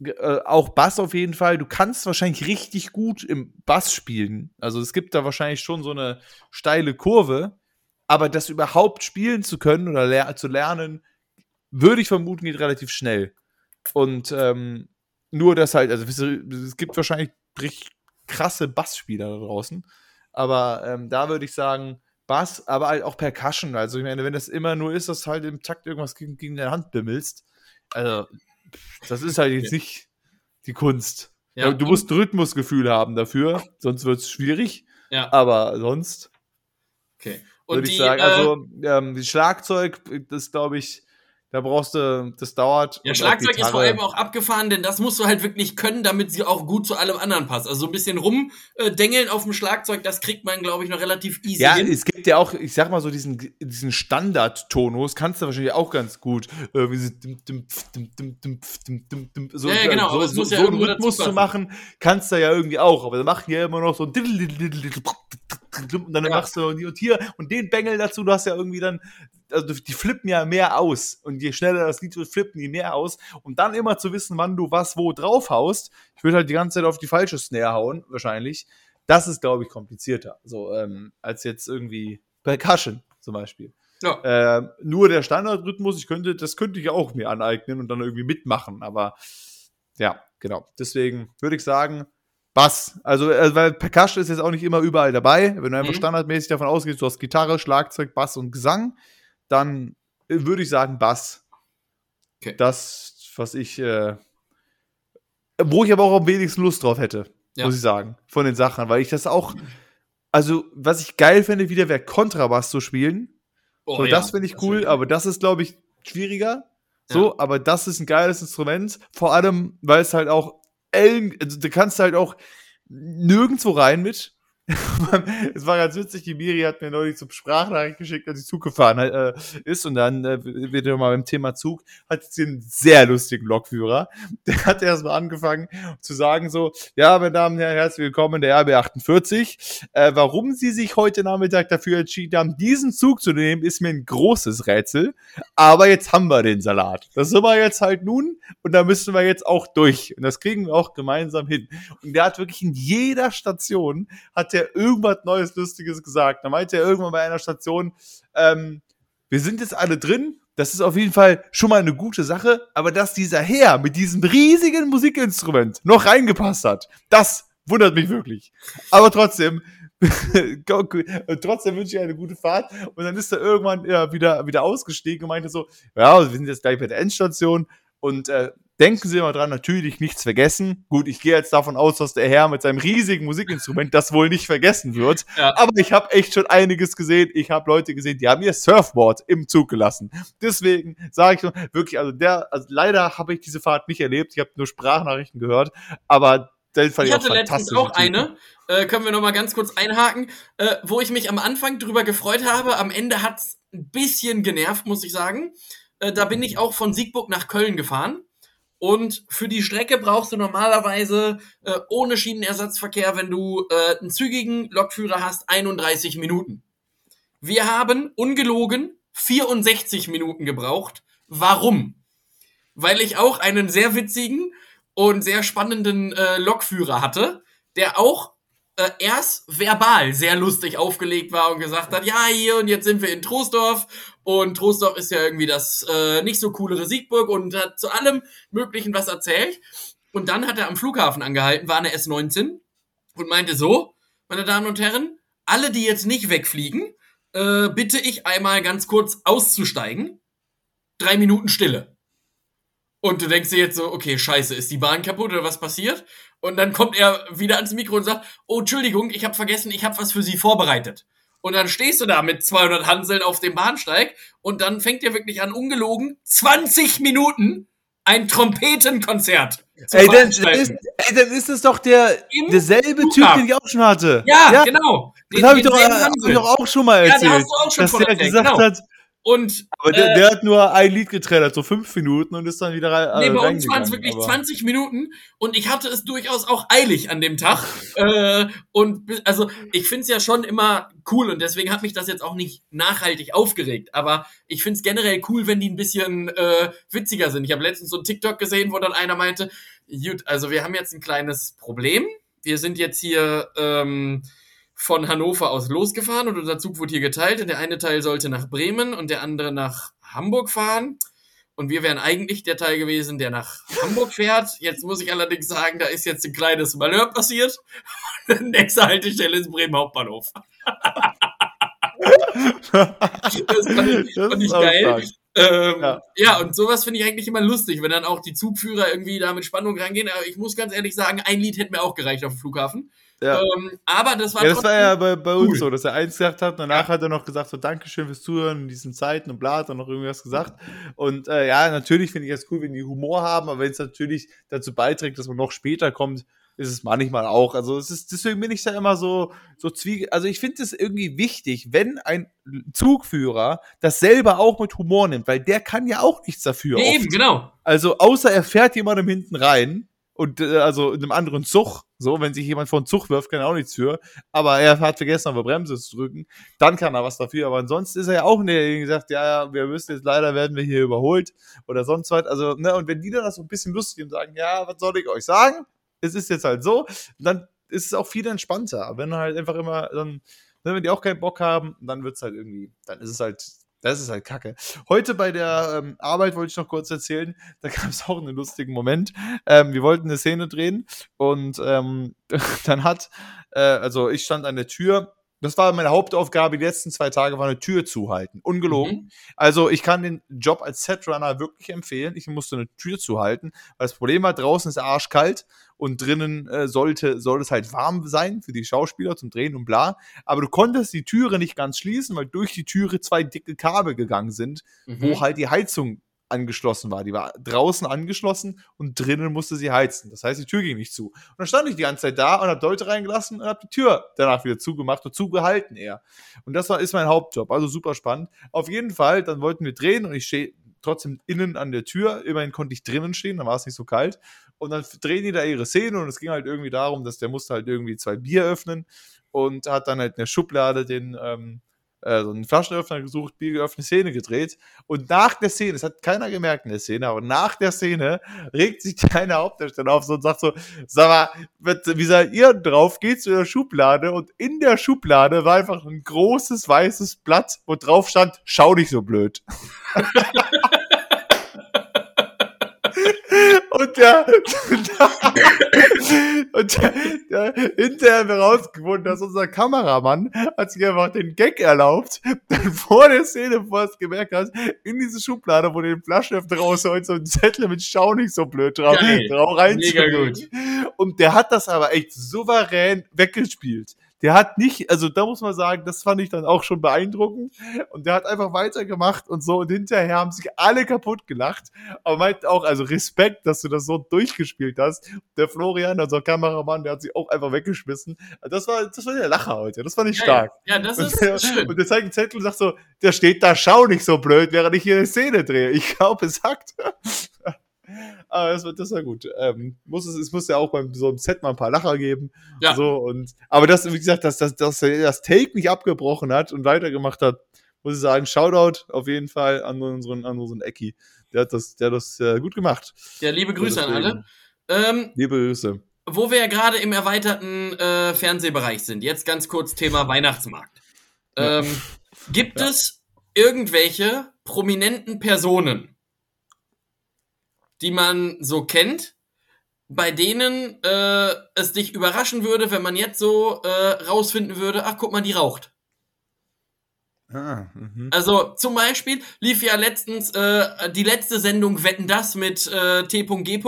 äh, auch Bass auf jeden Fall. Du kannst wahrscheinlich richtig gut im Bass spielen. Also es gibt da wahrscheinlich schon so eine steile Kurve. Aber das überhaupt spielen zu können oder ler zu lernen, würde ich vermuten, geht relativ schnell. Und ähm, nur das halt, also es gibt wahrscheinlich richtig krasse Bassspieler da draußen. Aber ähm, da würde ich sagen, Bass, aber halt auch Percussion. Also ich meine, wenn das immer nur ist, dass halt im Takt irgendwas gegen, gegen deine Hand bimmelst, also das ist halt jetzt nicht die Kunst. Ja, du musst Rhythmusgefühl haben dafür, sonst wird es schwierig. Ja. Aber sonst okay. würde ich sagen, also ähm, die Schlagzeug, das glaube ich, da brauchst du, das dauert. Ja, Schlagzeug ist vor allem auch abgefahren, denn das musst du halt wirklich können, damit sie auch gut zu allem anderen passt. Also so ein bisschen rumdengeln auf dem Schlagzeug, das kriegt man, glaube ich, noch relativ easy ja, hin. es gibt ja auch, ich sag mal so, diesen, diesen Standard-Tonus kannst du wahrscheinlich auch ganz gut. Irgendwie so, ja, genau, so, so, so einen Rhythmus zu machen, kannst du ja irgendwie auch. Aber da machen ja immer noch so und dann machst du und hier und den Bengel dazu, du hast ja irgendwie dann also die flippen ja mehr aus. Und je schneller das Lied wird, flippen die mehr aus. Und dann immer zu wissen, wann du was wo drauf haust. Ich würde halt die ganze Zeit auf die falsche Snare hauen, wahrscheinlich. Das ist, glaube ich, komplizierter. So, ähm, als jetzt irgendwie Percussion zum Beispiel. Ja. Äh, nur der Standardrhythmus, ich könnte, das könnte ich auch mir aneignen und dann irgendwie mitmachen. Aber ja, genau. Deswegen würde ich sagen, Bass. Also, äh, weil Percussion ist jetzt auch nicht immer überall dabei. Wenn du einfach mhm. standardmäßig davon ausgehst, du hast Gitarre, Schlagzeug, Bass und Gesang, dann äh, würde ich sagen Bass. Okay. Das, was ich, äh, wo ich aber auch am wenigsten Lust drauf hätte, ja. muss ich sagen, von den Sachen, weil ich das auch, also was ich geil fände, wieder wäre Kontrabass zu spielen. Oh, so, ja. das finde ich cool, aber das ist, glaube ich, schwieriger. So, ja. aber das ist ein geiles Instrument, vor allem, weil es halt auch, also du kannst halt auch nirgendwo rein mit. es war ganz witzig, die Miri hat mir neulich zum Sprachnachricht geschickt, als sie Zug gefahren äh, ist und dann äh, wird er mal beim Thema Zug, hat sie einen sehr lustigen Lokführer. Der hat erstmal angefangen zu sagen so, ja, meine Damen und Herren, herzlich willkommen in der RB48. Äh, warum Sie sich heute Nachmittag dafür entschieden haben, diesen Zug zu nehmen, ist mir ein großes Rätsel. Aber jetzt haben wir den Salat. Das sind wir jetzt halt nun und da müssen wir jetzt auch durch. Und das kriegen wir auch gemeinsam hin. Und der hat wirklich in jeder Station, hat der er irgendwas Neues, Lustiges gesagt. Da meinte er irgendwann bei einer Station, ähm, wir sind jetzt alle drin. Das ist auf jeden Fall schon mal eine gute Sache. Aber dass dieser Herr mit diesem riesigen Musikinstrument noch reingepasst hat, das wundert mich wirklich. Aber trotzdem, trotzdem wünsche ich eine gute Fahrt. Und dann ist er irgendwann ja, wieder, wieder ausgestiegen und meinte so, ja, wir sind jetzt gleich bei der Endstation. Und äh, denken Sie immer dran, natürlich nichts vergessen. Gut, ich gehe jetzt davon aus, dass der Herr mit seinem riesigen Musikinstrument das wohl nicht vergessen wird. Ja. Aber ich habe echt schon einiges gesehen. Ich habe Leute gesehen, die haben ihr Surfboard im Zug gelassen. Deswegen sage ich schon, wirklich, also der, also leider habe ich diese Fahrt nicht erlebt. Ich habe nur Sprachnachrichten gehört. Aber ich, ich hatte letztens auch eine, äh, können wir noch mal ganz kurz einhaken, äh, wo ich mich am Anfang drüber gefreut habe. Am Ende hat's ein bisschen genervt, muss ich sagen. Äh, da bin ich auch von Siegburg nach Köln gefahren und für die Strecke brauchst du normalerweise äh, ohne Schienenersatzverkehr, wenn du äh, einen zügigen Lokführer hast, 31 Minuten. Wir haben ungelogen 64 Minuten gebraucht. Warum? Weil ich auch einen sehr witzigen und sehr spannenden äh, Lokführer hatte, der auch äh, erst verbal sehr lustig aufgelegt war und gesagt hat, ja, hier und jetzt sind wir in Troisdorf und Troisdorf ist ja irgendwie das äh, nicht so coolere Siegburg und hat zu allem Möglichen was erzählt. Und dann hat er am Flughafen angehalten, war eine S19 und meinte so, meine Damen und Herren, alle, die jetzt nicht wegfliegen, äh, bitte ich einmal ganz kurz auszusteigen. Drei Minuten Stille. Und du denkst dir jetzt so, okay, scheiße, ist die Bahn kaputt oder was passiert? Und dann kommt er wieder ans Mikro und sagt, oh, Entschuldigung, ich habe vergessen, ich habe was für Sie vorbereitet. Und dann stehst du da mit 200 Hanseln auf dem Bahnsteig und dann fängt dir wirklich an, ungelogen, 20 Minuten ein Trompetenkonzert. Ey dann, ist, ey, dann ist es doch der Im derselbe Typ, den ich auch schon hatte. Ja, ja. genau. Den, das habe ich, hab ich, doch auch schon mal erzählt. Ja, hast du auch schon dass der gesagt genau. hat, und, aber der, äh, der, hat nur ein Lied getrailert, so fünf Minuten und ist dann wieder rein. Nee, bei uns waren es wirklich aber. 20 Minuten und ich hatte es durchaus auch eilig an dem Tag. äh, und also ich finde es ja schon immer cool und deswegen hat mich das jetzt auch nicht nachhaltig aufgeregt. Aber ich finde es generell cool, wenn die ein bisschen äh, witziger sind. Ich habe letztens so ein TikTok gesehen, wo dann einer meinte, gut, also wir haben jetzt ein kleines Problem. Wir sind jetzt hier. Ähm, von Hannover aus losgefahren und unser Zug wurde hier geteilt. Und der eine Teil sollte nach Bremen und der andere nach Hamburg fahren. Und wir wären eigentlich der Teil gewesen, der nach Hamburg fährt. Jetzt muss ich allerdings sagen, da ist jetzt ein kleines Malheur passiert. Nächste Haltestelle ist Bremen Hauptbahnhof. das fand ich, fand ich geil. stark. Ähm, Ja. ja. und sowas finde ich eigentlich immer lustig, wenn dann auch die Zugführer irgendwie da mit Spannung rangehen. Aber ich muss ganz ehrlich sagen, ein Lied hätte mir auch gereicht auf dem Flughafen. Ja. Ähm, aber das war Ja, das war ja bei, bei uns cool. so, dass er eins gesagt hat, danach hat er noch gesagt, so Dankeschön fürs Zuhören in diesen Zeiten und bla, hat er noch irgendwas gesagt. Und äh, ja, natürlich finde ich es cool, wenn die Humor haben, aber wenn es natürlich dazu beiträgt, dass man noch später kommt, ist es manchmal auch. Also es ist, deswegen bin ich da immer so, so zwiege. Also ich finde es irgendwie wichtig, wenn ein Zugführer das selber auch mit Humor nimmt, weil der kann ja auch nichts dafür. Ja, eben, genau. Also außer er fährt jemandem hinten rein und äh, also in einem anderen Zug, so wenn sich jemand vor den Zug wirft, kann er auch nichts für. Aber er hat vergessen, auf die Bremse zu drücken, dann kann er was dafür. Aber ansonsten ist er ja auch der, der gesagt, ja, ja, wir müssen jetzt leider werden wir hier überholt oder sonst was. Also ne, und wenn die dann das so ein bisschen lustig und sagen, ja, was soll ich euch sagen? Es ist jetzt halt so, dann ist es auch viel entspannter. Wenn halt einfach immer dann ne, wenn die auch keinen Bock haben, dann wird's halt irgendwie, dann ist es halt, das ist halt Kacke. Heute bei der ähm, Arbeit wollte ich noch kurz erzählen, da gab es auch einen lustigen Moment. Ähm, wir wollten eine Szene drehen und ähm, dann hat, äh, also ich stand an der Tür. Das war meine Hauptaufgabe die letzten zwei Tage, war eine Tür zuhalten. Ungelogen. Mhm. Also ich kann den Job als Setrunner wirklich empfehlen. Ich musste eine Tür zuhalten, weil das Problem war, draußen ist arschkalt und drinnen äh, sollte, soll es halt warm sein für die Schauspieler zum Drehen und bla. Aber du konntest die Türe nicht ganz schließen, weil durch die Türe zwei dicke Kabel gegangen sind, Mhm. wo halt die Heizung angeschlossen war. Die war draußen angeschlossen und drinnen musste sie heizen. Das heißt, die Tür ging nicht zu. Und dann stand ich die ganze Zeit da und habe Leute reingelassen und habe die Tür danach wieder zugemacht und zugehalten eher. Und das war, ist mein Hauptjob. Also super spannend. Auf jeden Fall, dann wollten wir drehen und ich stehe trotzdem innen an der Tür. Immerhin konnte ich drinnen stehen, dann war es nicht so kalt. Und dann drehen die da ihre Szene und es ging halt irgendwie darum, dass der musste halt irgendwie zwei Bier öffnen und hat dann halt in der Schublade den, ähm, äh, so einen Flaschenöffner gesucht, Bier geöffnet, Szene gedreht. Und nach der Szene, das hat keiner gemerkt in der Szene, aber nach der Szene regt sich deine Hauptdarsteller auf so und sagt so, sag mal, wie seid ihr drauf? Geht zu der Schublade und in der Schublade war einfach ein großes weißes Blatt, wo drauf stand, schau nicht so blöd. Und der, und der, der hinterher haben wir rausgefunden, dass unser Kameramann hat sich einfach den Gag erlaubt, dann vor der Szene, bevor er es gemerkt hat, in diese Schublade, wo den Flaschenöffner rausholt, so einen Zettel mit Schau nicht so blöd drauf, Geil. drauf Mega reinzulegen. gut. Und der hat das aber echt souverän weggespielt. Der hat nicht, also da muss man sagen, das fand ich dann auch schon beeindruckend. Und der hat einfach weitergemacht und so. Und hinterher haben sich alle kaputt gelacht. Aber meint auch, also Respekt, dass du das so durchgespielt hast. Der Florian, unser Kameramann, der hat sich auch einfach weggeschmissen. Das war, das war der Lacher heute. Das fand ich stark. Ja, das Und ist der, schön. und der zeigt einen Zettel und sagt so, der steht da, schau nicht so blöd, während ich hier eine Szene drehe. Ich glaube, es hackt. Aber das, war- das war gut. Ähm, muss es, es muss ja auch beim so einem Set mal ein paar Lacher geben. Ja. So, und, aber das, wie gesagt, dass, dass, dass das Take nicht abgebrochen hat und weitergemacht hat, muss ich sagen, Shoutout auf jeden Fall an unseren, an unseren Ecki. Der hat das, der hat das äh, gut gemacht. Ja, liebe Grüße an alle. Ähm, Liebe Grüße. wo wir ja gerade im erweiterten äh, Fernsehbereich sind, jetzt ganz kurz Thema Weihnachtsmarkt. Ja. Ähm, gibt es irgendwelche prominenten Personen, die man so kennt, bei denen äh, es dich überraschen würde, wenn man jetzt so äh, rausfinden würde, ach guck mal, die raucht. Ah, mhm. Also zum Beispiel lief ja letztens äh, die letzte Sendung Wetten das mit äh, T.G.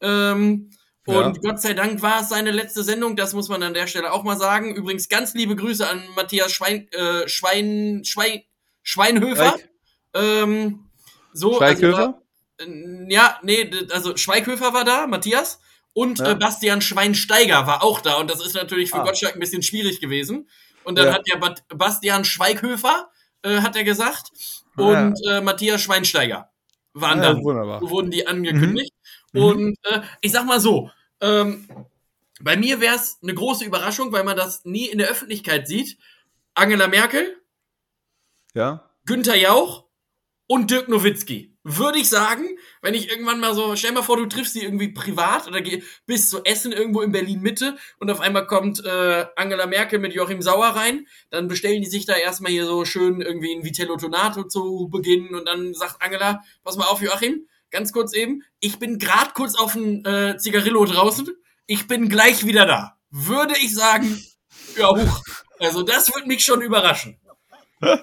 Ähm, Ja. und Gott sei Dank war es seine letzte Sendung, das muss man an der Stelle auch mal sagen. Übrigens ganz liebe Grüße an Matthias Schwein, äh, Schwein, Schwein, Schweinhöfer. Ähm, so, Schweighöfer? Also, ja, nee, also Schweighöfer war da, Matthias. Und Ja. äh, Bastian Schweinsteiger war auch da. Und das ist natürlich für Ah. Gottschalk ein bisschen schwierig gewesen. Und dann Ja. hat ja Bat Bastian Schweighöfer, äh, hat er gesagt, Ah, und äh, Matthias Schweinsteiger waren Ja, da. wunderbar. Wurden die angekündigt. Mhm. Und äh, ich sag mal so, ähm, bei mir wäre es eine große Überraschung, weil man das nie in der Öffentlichkeit sieht. Angela Merkel, Ja. Günther Jauch und Dirk Nowitzki. Würde ich sagen, wenn ich irgendwann mal so, stell mal vor, du triffst die irgendwie privat oder geh, bist zu Essen irgendwo in Berlin Mitte und auf einmal kommt äh, Angela Merkel mit Joachim Sauer rein, dann bestellen die sich da erstmal hier so schön irgendwie ein Vitello Tonato zu Beginn und dann sagt Angela, pass mal auf Joachim, ganz kurz eben, ich bin grad kurz auf ein äh, Zigarillo draußen, ich bin gleich wieder da. Würde ich sagen, ja, huch. Also das würde mich schon überraschen.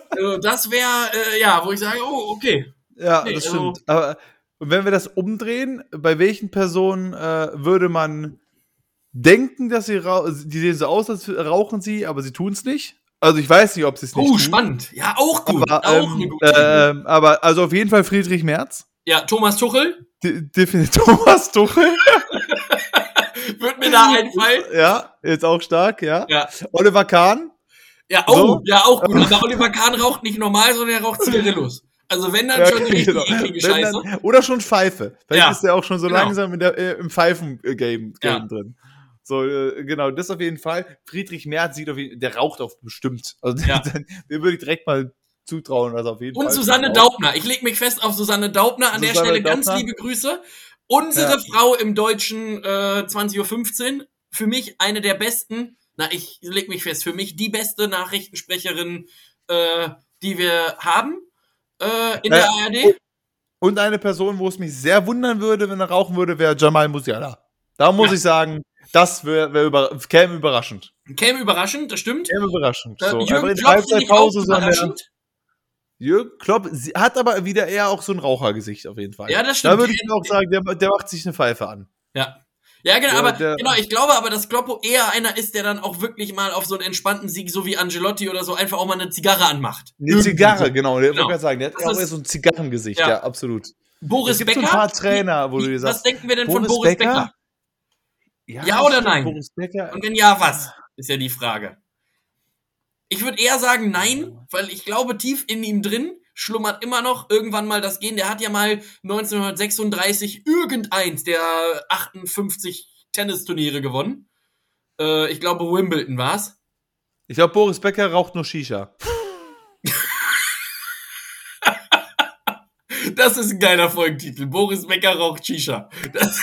Also das wäre, äh, ja, wo ich sage, oh, okay. Ja, Nee, das also- stimmt. Aber und wenn wir das umdrehen, bei welchen Personen äh, würde man denken, dass sie die sehen so aus, als rauchen sie, aber sie tun es nicht? Also ich weiß nicht, ob sie es nicht Oh, tun. spannend. Ja, auch gut. Aber, auch ähm, ähm, aber also auf jeden Fall Friedrich Merz. Ja, Thomas Tuchel De- Definitiv Thomas Tuchel. wird mir da einfallen. ja, jetzt auch stark, ja. Ja. Oliver Kahn. Ja, oh, So. ja, auch gut. Aber Oliver Kahn raucht nicht normal, sondern er raucht Zigarillos. Also wenn dann Ja, schon richtig genau. eklige Scheiße. dann, oder schon Pfeife. Vielleicht Ja, ist er auch schon so genau. langsam der, äh, im Pfeifen-Game Ja. Drin. So, äh, genau, das auf jeden Fall. Friedrich Merz sieht auf jeden der raucht auf bestimmt. Also Ja. den, den würde ich direkt mal zutrauen, also auf jeden Und Fall. Susanne raucht. Daubner. Ich leg mich fest auf Susanne Daubner. An der Susanne Stelle ganz Daubner. liebe Grüße. Unsere. Frau im deutschen äh, 20.15 Uhr. Für mich eine der besten, na, ich leg mich fest, für mich die beste Nachrichtensprecherin, äh, die wir haben äh, in Äh, der ARD. Und eine Person, wo es mich sehr wundern würde, wenn er rauchen würde, wäre Jamal Musiala. Da muss Ja. ich sagen, das wäre wär über, käme überraschend. Käme überraschend, das stimmt. Käme überraschend. Äh, So, Jürgen Klopp Halbzeitpause, sondern überraschend. Jürgen Klopp sie- hat aber wieder eher auch so ein Rauchergesicht auf jeden Fall. Ja, das Da stimmt. würde ich auch sagen, der, der macht sich eine Pfeife an. Ja. Ja, genau, Ja, aber der- genau, ich glaube aber, dass Kloppo eher einer ist, der dann auch wirklich mal auf so einen entspannten Sieg, so wie Angelotti oder so, einfach auch mal eine Zigarre anmacht. Eine Irgendwie Zigarre, so. genau. Der Genau. wollte gerade sagen, der hat Das auch ist- eher so ein Zigarrengesicht, Ja. ja, absolut. Boris Es gibt so Becker. ein paar Trainer, wo du dir was sagst, denken wir denn von Boris Boris Becker? Becker? Ja, Ja oder nein? Boris Becker. Und wenn ja, was? Ist ja die Frage. Ich würde eher sagen nein, weil ich glaube, tief in ihm drin schlummert immer noch irgendwann mal das Gen. Der hat ja mal 1936 irgendeins der 58 Tennisturniere gewonnen. Äh, ich glaube, Wimbledon war's. Ich glaube, Boris Becker raucht nur Shisha. Das ist ein geiler Folgentitel. Boris Becker raucht Shisha. Das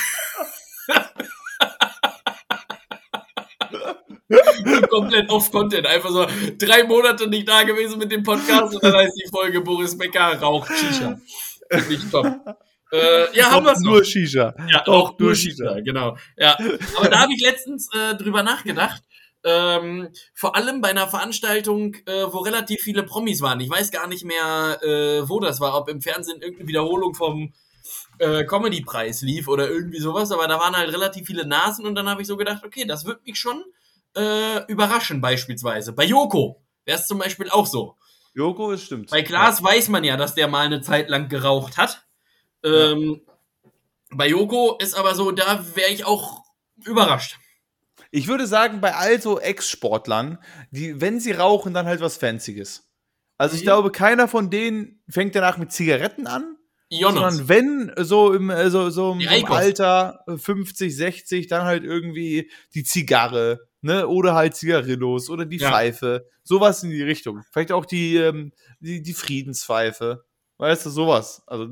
Komplett off-Content. Einfach so drei Monate nicht da gewesen mit dem Podcast und dann heißt die Folge Boris Becker raucht Shisha. Ich top. Äh, ja, haben wir Raucht nur Shisha. Ja, auch nur nur Shisha. Shisha, genau. Ja, aber da habe ich letztens äh, drüber nachgedacht. Ähm, vor allem bei einer Veranstaltung, äh, wo relativ viele Promis waren. Ich weiß gar nicht mehr, äh, wo das war, ob im Fernsehen irgendeine Wiederholung vom äh, Comedy-Preis lief oder irgendwie sowas, aber da waren halt relativ viele Nasen und dann habe ich so gedacht, okay, das wird mich schon äh, überraschen, beispielsweise. Bei Joko wäre es zum Beispiel auch so. Joko, es stimmt. Bei Klaas weiß man ja, dass der mal eine Zeit lang geraucht hat. Ähm, Bei Joko ist aber so, da wäre ich auch überrascht. Ich würde sagen, bei all so Ex-Sportlern, die, wenn sie rauchen, dann halt was Fancyes. Also ich Mhm. glaube, keiner von denen fängt danach mit Zigaretten an, Jonas. sondern wenn so im, äh, so, so im. Alter äh, 50, 60, dann halt irgendwie die Zigarre, ne, oder halt Zigarillos oder die Ja. Pfeife, sowas in die Richtung. Vielleicht auch die, ähm, die, die Friedenspfeife. Weißt du, sowas. Also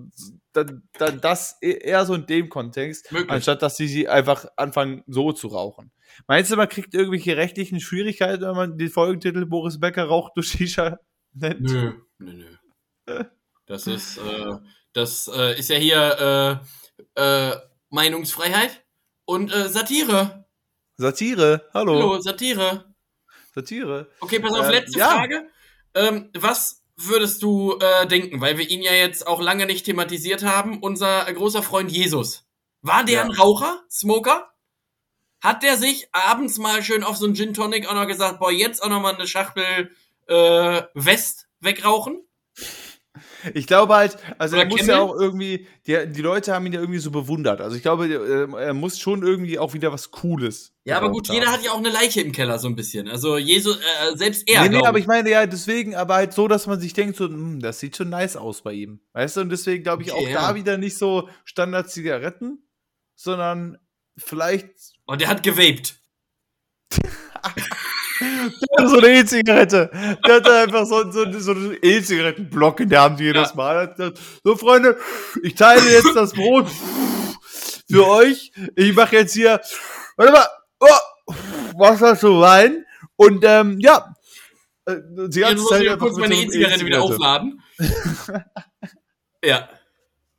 da, da, das e- eher so in dem Kontext, Möglich. anstatt dass sie sie einfach anfangen, so zu rauchen. Meinst du, man kriegt irgendwelche rechtlichen Schwierigkeiten, wenn man den Folgentitel Boris Becker raucht durch Shisha nennt? Nö, nö, nö. Das ist, äh, das äh, ist ja hier äh, äh, Meinungsfreiheit und äh, Satire. Satire, hallo. Hallo, Satire. Satire. Okay, pass auf, Ähm, letzte ja. Frage. Ähm, was würdest du äh, denken, weil wir ihn ja jetzt auch lange nicht thematisiert haben, unser äh, großer Freund Jesus. War der Ja. ein Raucher, Smoker? Hat der sich abends mal schön auf so einen Gin Tonic auch noch gesagt, boah, jetzt auch noch mal eine Schachtel äh, West wegrauchen? Ich glaube halt, also Oder er muss ja auch irgendwie, die, die Leute haben ihn ja irgendwie so bewundert. Also ich glaube, er, er muss schon irgendwie auch wieder was Cooles. Ja, aber gut, jeder haben. hat ja auch eine Leiche im Keller so ein bisschen. Also Jesus, äh, selbst er. Nee, nee, glaub aber ich meine ja deswegen, aber halt so, dass man sich denkt, so, hm, das sieht schon nice aus bei ihm. Weißt du, und deswegen glaube ich Okay, auch ja. da wieder nicht so Standard-Zigaretten, sondern vielleicht Und der hat gewaped. so eine E-Zigarette. Der hatte einfach so, so, so einen E-Zigarettenblock in der Hand jedes Ja. Mal. So, Freunde, ich teile jetzt das Brot für euch. Ich mache jetzt hier, warte mal, oh, Wasser zu Wein. Und ähm, ja, äh, die Jetzt ganze muss Zeit ich einfach kurz meine E-Zigarette wieder E-Zigarette. aufladen. ja.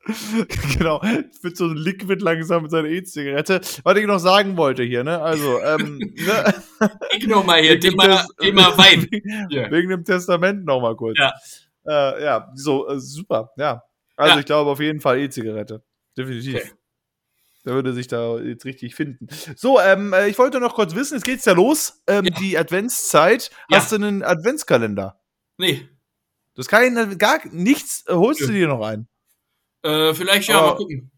genau, wird so ein Liquid langsam mit seiner E-Zigarette. Was ich noch sagen wollte hier, ne? Also, ähm, ne? Ich nochmal hier, Thema, Thema Wein. Wegen, wegen dem Testament nochmal kurz. Ja. Äh, ja, so, äh, super, ja. Also Ja. ich glaube auf jeden Fall E-Zigarette. Definitiv. Okay. Der würde sich da jetzt richtig finden. So, ähm, äh, ich wollte noch kurz wissen, jetzt geht's ja los, ähm, Ja. die Adventszeit. Ja. Hast du einen Adventskalender? Nee, Du hast keinen, gar nichts, äh, holst du dir noch ein? Äh, vielleicht ja, Aber- mal gucken.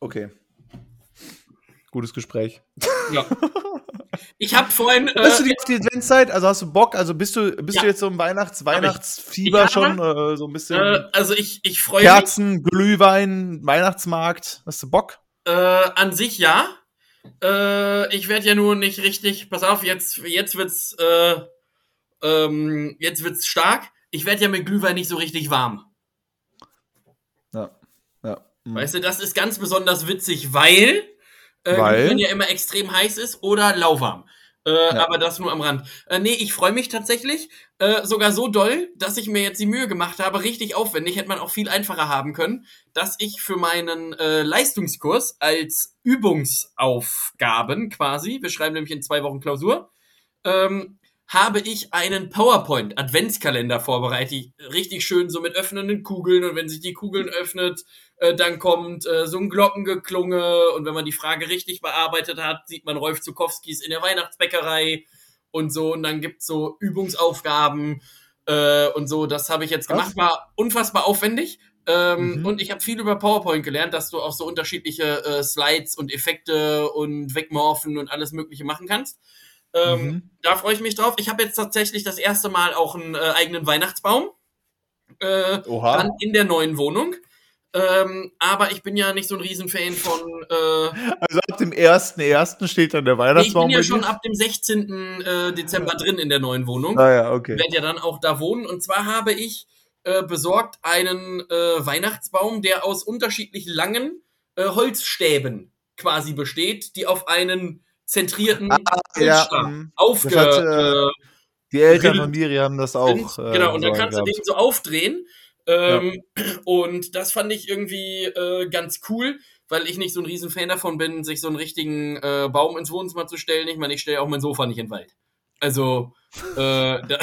Okay. Gutes Gespräch. Ja. Ich habe vorhin. Hast du Äh, die auf die Adventszeit? Also hast du Bock? Also bist du, bist Ja. du jetzt so im Weihnachts. Weihnachtsfieber Ja. schon? Äh, so ein bisschen äh, also ich, ich freue mich. Kerzen, Glühwein, Weihnachtsmarkt. Hast du Bock? Äh, an sich ja. Äh, ich werde ja nur nicht richtig. Pass auf, jetzt, jetzt wird's. Äh, ähm, jetzt wird's stark. Ich werde ja mit Glühwein nicht so richtig warm. Mhm. Weißt du, das ist ganz besonders witzig, weil, äh, Weil? Ja immer extrem heiß ist oder lauwarm. Äh, Ja. Aber das nur am Rand. Äh, nee, ich freue mich tatsächlich äh, sogar so doll, dass ich mir jetzt die Mühe gemacht habe, richtig aufwendig, hätte man auch viel einfacher haben können, dass ich für meinen äh, Leistungskurs als Übungsaufgaben quasi, wir schreiben nämlich in zwei Wochen Klausur, ähm, habe ich einen PowerPoint-Adventskalender vorbereitet. Richtig schön so mit öffnenden Kugeln und wenn sich die Kugeln öffnet, äh, dann kommt äh, so ein Glockengeklunge und wenn man die Frage richtig bearbeitet hat, sieht man Rolf Zukowskis in der Weihnachtsbäckerei und so und dann gibt's so Übungsaufgaben äh, und so. Das habe ich jetzt gemacht, war unfassbar aufwendig. Ähm, Mhm. Und ich habe viel über PowerPoint gelernt, dass du auch so unterschiedliche äh, Slides und Effekte und Wegmorphen und alles Mögliche machen kannst. Ähm, Mhm. Da freue ich mich drauf. Ich habe jetzt tatsächlich das erste Mal auch einen äh, eigenen Weihnachtsbaum. Äh, Oha. dann in der neuen Wohnung. Ähm, aber ich bin ja nicht so ein Riesenfan von. Äh, Also ab dem 1.1. steht dann der nee, ich Weihnachtsbaum bin ja schon ab dem 16. Äh, Dezember drin in der neuen Wohnung. Ah ja, okay. werde ja dann auch da wohnen. Und zwar habe ich äh, besorgt einen äh, Weihnachtsbaum, der aus unterschiedlich langen äh, Holzstäben quasi besteht, die auf einen zentrierten Ah, ja, Holzstab mhm. aufge... Hat, äh, Die Eltern von Miri haben das auch. sind. genau, und dann kannst du den so aufdrehen. Ähm, Und das fand ich irgendwie äh, ganz cool, weil ich nicht so ein riesen Fan davon bin, sich so einen richtigen äh, Baum ins Wohnzimmer zu stellen. Ich meine, ich stelle auch mein Sofa nicht in den Wald. Also, äh,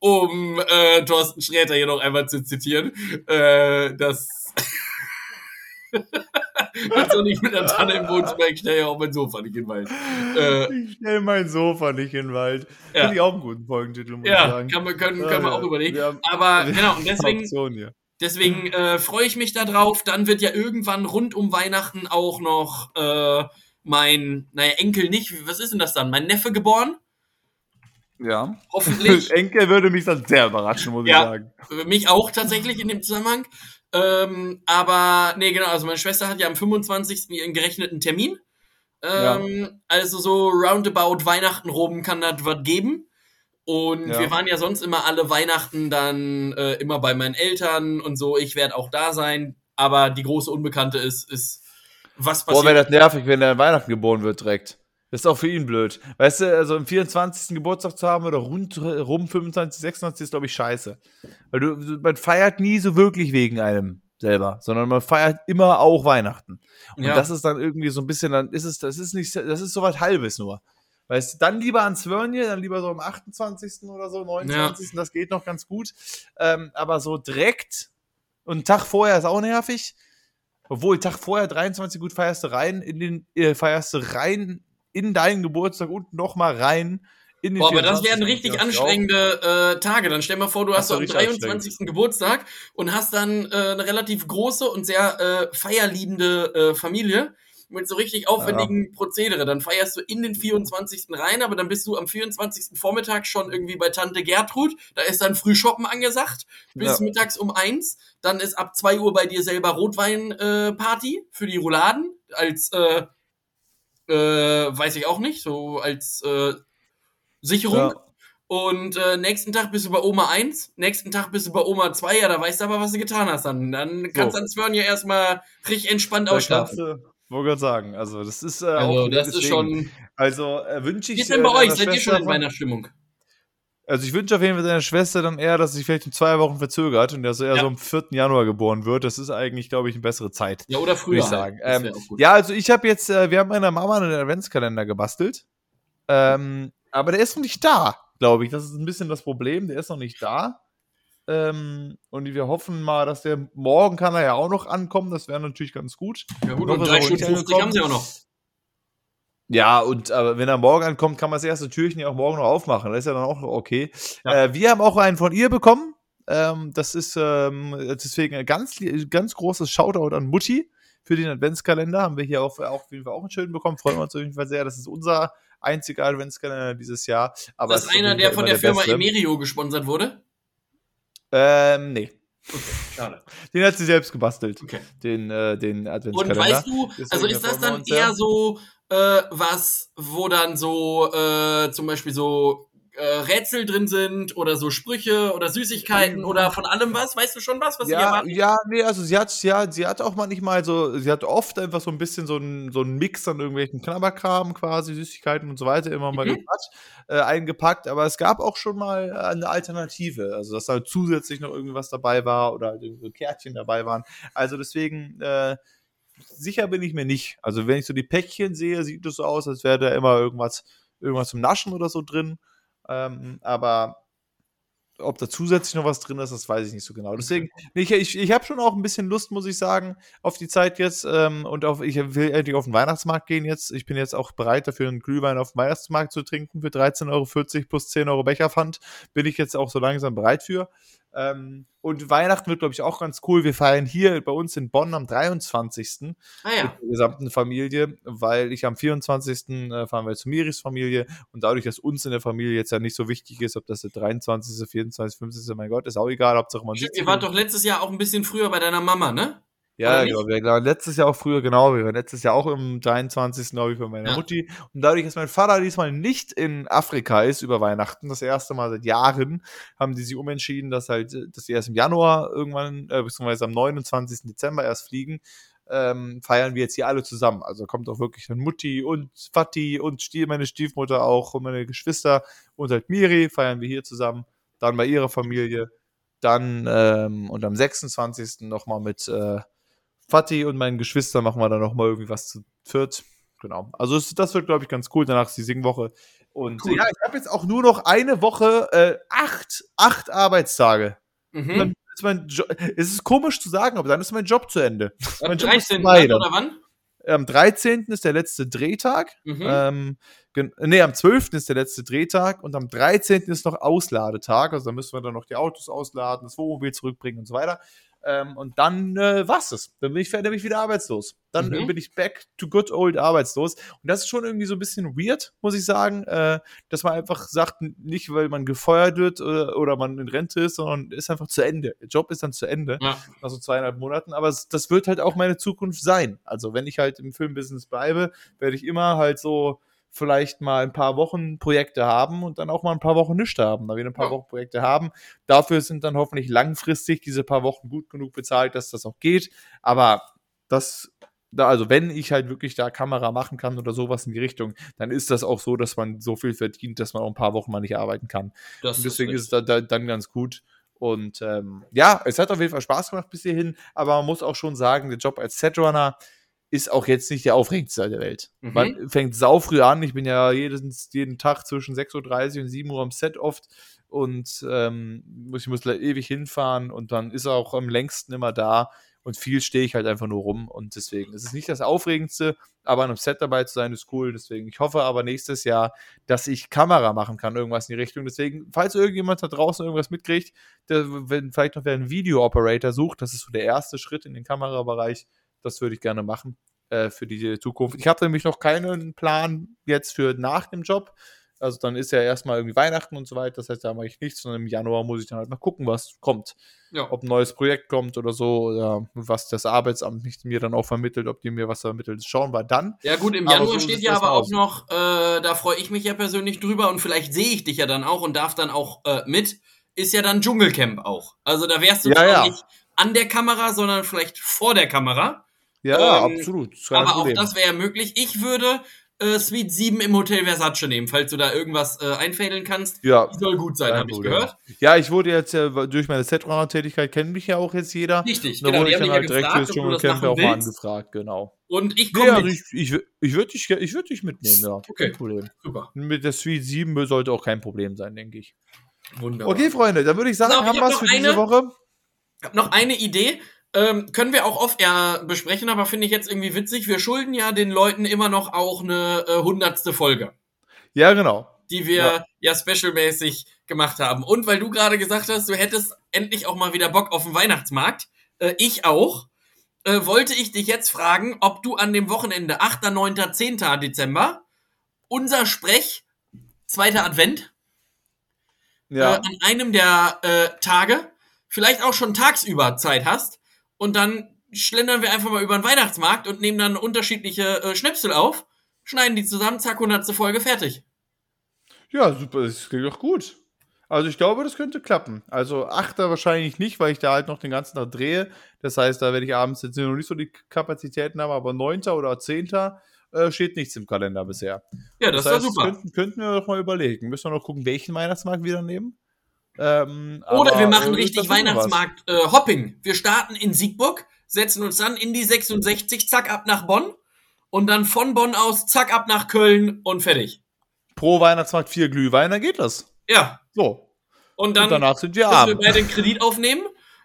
um äh, Thorsten Sträter hier noch einmal zu zitieren, äh, das also nicht mit einer Tanne im Wohnzimmer, ich stelle ja auch mein Sofa nicht in den Wald. Äh, Ich stell mein Sofa nicht in den Wald. Ja. Finde ich auch einen guten Folgentitel, muss ich ja, sagen. kann man, können, können wir Ja, auch überlegen. wir haben- Aber genau, und deswegen, Option hier. deswegen äh, freue ich mich da drauf. Dann wird ja irgendwann rund um Weihnachten auch noch äh, mein, naja, Enkel nicht, was ist denn das dann? Mein Neffe geboren? Ja. Hoffentlich. Enkel würde mich das sehr überraschen, muss Ja. ich sagen. Äh, Mich auch tatsächlich in dem Zusammenhang. Ähm, aber, nee, genau, also meine Schwester hat ja am 25. ihren gerechneten Termin. Ähm, Also so roundabout Weihnachten rum kann das was geben. Und Ja. wir waren ja sonst immer alle Weihnachten dann äh, immer bei meinen Eltern und so. Ich werde auch da sein. Aber die große Unbekannte ist, ist was Boah, passiert. wäre das nervig, wenn er an Weihnachten geboren wird direkt. Das ist auch für ihn blöd. Weißt du, also im 24. Geburtstag zu haben oder rund rum 25, 26 ist, glaube ich, scheiße. Weil du, man feiert nie so wirklich wegen einem selber, sondern man feiert immer auch Weihnachten. Und Ja. das ist dann irgendwie so ein bisschen, dann ist es, das ist nicht, das ist so was Halbes nur. Weißt du, dann lieber an Zwörnje, dann lieber so am 28. oder so, 29. Das geht noch ganz gut. Ähm, aber so direkt und einen Tag vorher ist auch nervig. Obwohl, Tag vorher, 23 gut, feierst du rein, in den, äh, feierst du rein in deinen Geburtstag und nochmal rein in den Boah, aber das 24.. wären richtig Ja, anstrengende äh, Tage. Dann stell mal vor, du hast Das ist am richtig 23. Geburtstag und hast dann äh, eine relativ große und sehr äh, feierliebende äh, Familie mit so richtig aufwendigen Prozedere. Dann feierst du in den 24. rein, aber dann bist du am 24. Vormittag schon irgendwie bei Tante Gertrud. Da ist dann Frühshoppen angesagt bis Ja. mittags um eins. Dann ist ab zwei Uhr bei dir selber Rotwein-Party äh, Party für die Rouladen als äh, äh, weiß ich auch nicht, so als äh, Sicherung. Ja. Und äh, nächsten Tag bist du bei Oma 1, nächsten Tag bist du bei Oma 2, ja, da weißt du aber, was du getan hast. Dann, dann kannst du So. an Zwörn ja erstmal richtig entspannt ausschlafen. wollte gerade sagen, also das ist äh, Also, auch das ist schon. Also äh, wünsche Wie ich ist denn bei äh, euch? Seid ihr schon in von- Weihnachtsstimmung? Also ich wünsche auf jeden Fall seiner Schwester dann eher, dass sie sich vielleicht in zwei Wochen verzögert und dass er ja. so am 4. Januar geboren wird. Das ist eigentlich, glaube ich, eine bessere Zeit. Ja, oder früher. Ich sagen. Halt. Ähm, ja, also ich habe jetzt, äh, wir haben meiner Mama einen Adventskalender gebastelt. Ähm, aber der ist noch nicht da, glaube ich. Das ist ein bisschen das Problem. Der ist noch nicht da. Ähm, und wir hoffen mal, dass der morgen kann er ja auch noch ankommen. Das wäre natürlich ganz gut. Ja gut, und 3 Stunden 50 haben sie auch noch. Ja, und aber wenn er morgen ankommt, kann man das erste Türchen ja auch morgen noch aufmachen. Das ist ja dann auch okay. Ja. Äh, wir haben auch einen von ihr bekommen. Ähm, das ist ähm, deswegen ein ganz, ganz großes Shoutout an Mutti für den Adventskalender. Haben wir hier auch, auch auf jeden Fall auch einen schönen bekommen. Freuen wir uns auf jeden Fall sehr. Das ist unser einziger Adventskalender dieses Jahr. Aber das ist einer, der von der, der Firma. Emerio gesponsert wurde? Ähm, nee. Okay, schade. Den hat sie selbst gebastelt. Okay. Den, äh, den Adventskalender. Und weißt du, also ist das dann eher so äh, was, wo dann so äh, zum Beispiel so äh, Rätsel drin sind oder so Sprüche oder Süßigkeiten oder von allem was? Weißt du schon was, was ja, sie Ja, nee, also sie hat, ja, sie hat auch manchmal so, sie hat oft einfach so ein bisschen so ein, so ein Mix an irgendwelchen Knabberkram quasi, Süßigkeiten und so weiter immer mal mhm. äh, eingepackt, aber es gab auch schon mal eine Alternative, also dass da zusätzlich noch irgendwas dabei war oder halt so Kärtchen dabei waren. Also deswegen, äh, sicher bin ich mir nicht. Also wenn ich so die Päckchen sehe, sieht es so aus, als wäre da immer irgendwas, irgendwas zum Naschen oder so drin. Ähm, aber ob da zusätzlich noch was drin ist, das weiß ich nicht so genau. Deswegen, ich, ich, ich habe schon auch ein bisschen Lust, muss ich sagen, auf die Zeit jetzt. Ähm, und auf, ich will endlich auf den Weihnachtsmarkt gehen jetzt. Ich bin jetzt auch bereit dafür, einen Glühwein auf dem Weihnachtsmarkt zu trinken für 13,40 Euro plus 10 Euro Becherpfand. Bin ich jetzt auch so langsam bereit für. Ähm, und Weihnachten wird, glaube ich, auch ganz cool. Wir feiern hier bei uns in Bonn am 23. Ah, ja. mit der gesamten Familie, weil ich am 24. Äh, fahren wir zu Miris Familie und dadurch, dass uns in der Familie jetzt ja nicht so wichtig ist, ob das der 23., 24., 50., mein Gott, ist auch egal, Hauptsache man sieht. Ihr wart doch letztes Jahr auch ein bisschen früher bei deiner Mama, ne? Ja, genau. Wir waren letztes Jahr auch früher, genau. Wir waren letztes Jahr auch im 23. glaube ich, bei meiner ja. Mutti. Und dadurch, dass mein Vater diesmal nicht in Afrika ist über Weihnachten, das erste Mal seit Jahren, haben die sich umentschieden, dass halt, dass sie erst im Januar irgendwann, äh, beziehungsweise am 29. Dezember erst fliegen. Ähm, feiern wir jetzt hier alle zusammen. Also kommt auch wirklich dann Mutti und Vati und meine Stiefmutter auch und meine Geschwister und halt Miri feiern wir hier zusammen. Dann bei ihrer Familie. Dann ähm, und am 26. nochmal mit äh, Fatih und meinen Geschwistern machen wir dann nochmal irgendwie was zu viert. Genau. Also das, das wird, glaube ich, ganz cool. Danach ist die Singwoche. Und cool. ja, ich habe jetzt auch nur noch eine Woche, äh, acht, acht Arbeitstage. Mhm. Dann ist mein jo es ist komisch zu sagen, aber dann ist mein Job zu Ende. Am 13. oder wann? Am 13. ist der letzte Drehtag. Mhm. Ähm, nee, am 12. ist der letzte Drehtag und am 13. ist noch Ausladetag. Also da müssen wir dann noch die Autos ausladen, das Wohnmobil zurückbringen und so weiter. Ähm, und dann äh, war's das. Dann bin ich, dann bin ich wieder arbeitslos. Dann mhm. bin ich back to good old arbeitslos. Und das ist schon irgendwie so ein bisschen weird, muss ich sagen, äh, dass man einfach sagt, nicht weil man gefeuert wird oder, oder, man in Rente ist, sondern ist einfach zu Ende. Der Job ist dann zu Ende, ja. nach so zweieinhalb Monaten. Aber es, das wird halt auch meine Zukunft sein. Also wenn ich halt im Filmbusiness bleibe, werde ich immer halt so vielleicht mal ein paar Wochen Projekte haben und dann auch mal ein paar Wochen nichts haben, da wir ein paar. Wochen Projekte haben. Dafür sind dann hoffentlich langfristig diese paar Wochen gut genug bezahlt, dass das auch geht. Aber das, da, also wenn ich halt wirklich da Kamera machen kann oder sowas in die Richtung, dann ist das auch so, dass man so viel verdient, dass man auch ein paar Wochen mal nicht arbeiten kann. Das und deswegen ist, ist es da, da, dann ganz gut. Und ähm, ja, es hat auf jeden Fall Spaß gemacht bis hierhin, aber man muss auch schon sagen, der Job als Setrunner, ist auch jetzt nicht der aufregendste der Welt. Mhm. Man fängt saufrüh an. Ich bin ja jeden, jeden Tag zwischen 6.30 Uhr und 7 Uhr am Set oft und ähm, ich muss ewig hinfahren und dann ist er auch am längsten immer da und viel stehe ich halt einfach nur rum und deswegen ist es nicht das Aufregendste, aber an einem Set dabei zu sein ist cool. Deswegen, ich hoffe aber nächstes Jahr, dass ich Kamera machen kann, irgendwas in die Richtung. Deswegen, falls irgendjemand da draußen irgendwas mitkriegt, der wenn, vielleicht noch wer einen Video-Operator sucht, das ist so der erste Schritt in den Kamerabereich, das würde ich gerne machen äh, für die Zukunft. Ich habe nämlich noch keinen Plan jetzt für nach dem Job. Also dann ist ja erstmal irgendwie Weihnachten und so weiter. Das heißt, da mache ich nichts. Und im Januar muss ich dann halt mal gucken, was kommt. Ja. Ob ein neues Projekt kommt oder so. Oder was das Arbeitsamt nicht mir dann auch vermittelt, ob die mir was vermittelt. Schauen wir dann. Ja gut, im Januar so steht ja aber auch noch, äh, da freue ich mich ja persönlich drüber und vielleicht sehe ich dich ja dann auch und darf dann auch äh, mit. Ist ja dann Dschungelcamp auch. Also da wärst du ja, ja. nicht an der Kamera, sondern vielleicht vor der Kamera. Ja, ähm, absolut. Aber Problem. auch das wäre ja möglich. Ich würde äh, Suite 7 im Hotel Versace nehmen, falls du da irgendwas äh, einfädeln kannst. Ja. Die soll gut sein, habe ich gehört. Ja, ich wurde jetzt äh, durch meine Setrunner-Tätigkeit kennt mich ja auch jetzt jeder. Richtig, Und da genau. wurde ich dann halt ja direkt fürs Dschungelcamp auch mal angefragt, genau. Und ich komme also mit. ich, ich, ich würde dich, ich würd dich mitnehmen, ja. Okay. Kein Problem. Super. Mit der Suite 7 sollte auch kein Problem sein, denke ich. Wunderbar. Okay, Freunde, dann würde ich sagen, ich haben hab wir es für diese eine- Woche. Ich habe noch eine Idee. Ähm, können wir auch oft eher besprechen, aber finde ich jetzt irgendwie witzig. Wir schulden ja den Leuten immer noch auch eine äh, hundertste Folge, Ja, genau. die wir Ja. ja, specialmäßig gemacht haben. Und weil du gerade gesagt hast, du hättest endlich auch mal wieder Bock auf den Weihnachtsmarkt, äh, ich auch, äh, wollte ich dich jetzt fragen, ob du an dem Wochenende 8., 9., 10. Dezember unser Sprech, zweiter Advent, Ja. äh, an einem der äh, Tage vielleicht auch schon tagsüber Zeit hast und dann schlendern wir einfach mal über den Weihnachtsmarkt und nehmen dann unterschiedliche äh, Schnäpsel auf, schneiden die zusammen, zack, 100. Folge fertig. Ja, super, das klingt doch gut. Also ich glaube, das könnte klappen. Also Achter wahrscheinlich nicht, weil ich da halt noch den ganzen Tag drehe. Das heißt, da werde ich abends jetzt noch nicht so die Kapazitäten haben, aber Neunter oder Zehnter äh, steht nichts im Kalender bisher. Ja, das, das heißt, super. Könnten, könnten wir doch mal überlegen. Müssen wir noch gucken, welchen Weihnachtsmarkt wir dann nehmen. Ähm, Oder aber, wir machen richtig das wird noch was. Weihnachtsmarkt äh, Hopping. Wir starten in Siegburg, setzen uns dann in die 66, zack ab nach Bonn und dann von Bonn aus zack ab nach Köln und fertig. Pro Weihnachtsmarkt vier Glühwein, dann geht das. Ja, So. und dann und danach sind wir müssen wir beide einen Kredit aufnehmen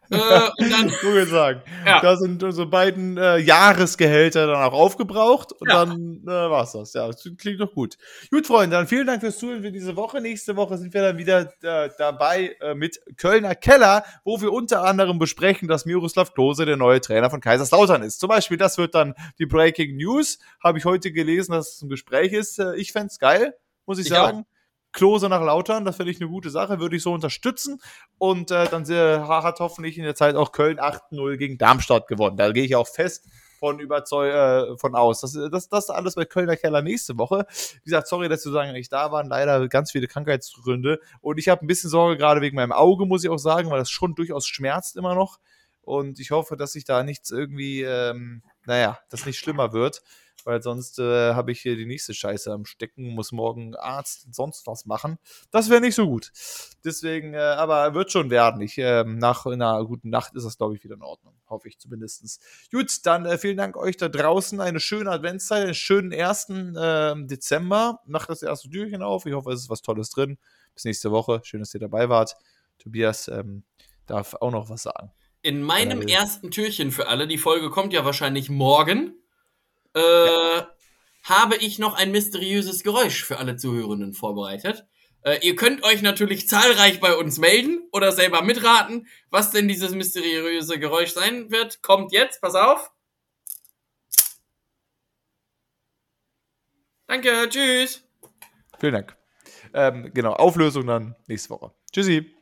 äh, und dann So gesagt. Ja. Da sind unsere beiden äh, Jahresgehälter dann auch aufgebraucht und Ja. dann äh, war's das. Ja, das klingt doch gut. Gut, Freunde, dann vielen Dank fürs Zuhören für diese Woche. Nächste Woche sind wir dann wieder äh, dabei äh, mit Kölner Keller, wo wir unter anderem besprechen, dass Miroslav Klose der neue Trainer von Kaiserslautern ist. Zum Beispiel, das wird dann die Breaking News. Habe ich heute gelesen, dass es ein Gespräch ist. Äh, ich fänd's geil, muss ich, Ich sagen. Klose nach Lautern, das finde ich eine gute Sache, würde ich so unterstützen. Und äh, dann hat hoffentlich in der Zeit auch Köln 8-0 gegen Darmstadt gewonnen. Da gehe ich auch fest von überzeug äh, von aus. Das, das, das alles bei Kölner Keller nächste Woche. Wie gesagt, sorry, dass du sagen nicht da waren. Leider ganz viele Krankheitsgründe. Und ich habe ein bisschen Sorge gerade wegen meinem Auge, muss ich auch sagen, weil das schon durchaus schmerzt immer noch. Und ich hoffe, dass sich da nichts irgendwie, ähm, naja, das nicht schlimmer wird. Weil sonst äh, habe ich hier die nächste Scheiße am Stecken, muss morgen Arzt und sonst was machen. Das wäre nicht so gut. Deswegen, äh, aber wird schon werden. Ich, ähm, nach einer guten Nacht ist das, glaube ich, wieder in Ordnung. Hoffe ich zumindest. Gut, dann äh, vielen Dank euch da draußen. Eine schöne Adventszeit, einen schönen ersten ähm, Dezember. Macht das erste Türchen auf. Ich hoffe, es ist was Tolles drin. Bis nächste Woche. Schön, dass ihr dabei wart. Tobias ähm, darf auch noch was sagen. In meinem ja. ersten Türchen für alle, die Folge kommt ja wahrscheinlich morgen, äh, habe ich noch ein mysteriöses Geräusch für alle Zuhörenden vorbereitet. Äh, ihr könnt euch natürlich zahlreich bei uns melden oder selber mitraten, was denn dieses mysteriöse Geräusch sein wird. Kommt jetzt, pass auf. Danke, tschüss. Vielen Dank. Ähm, genau, Auflösung dann nächste Woche. Tschüssi.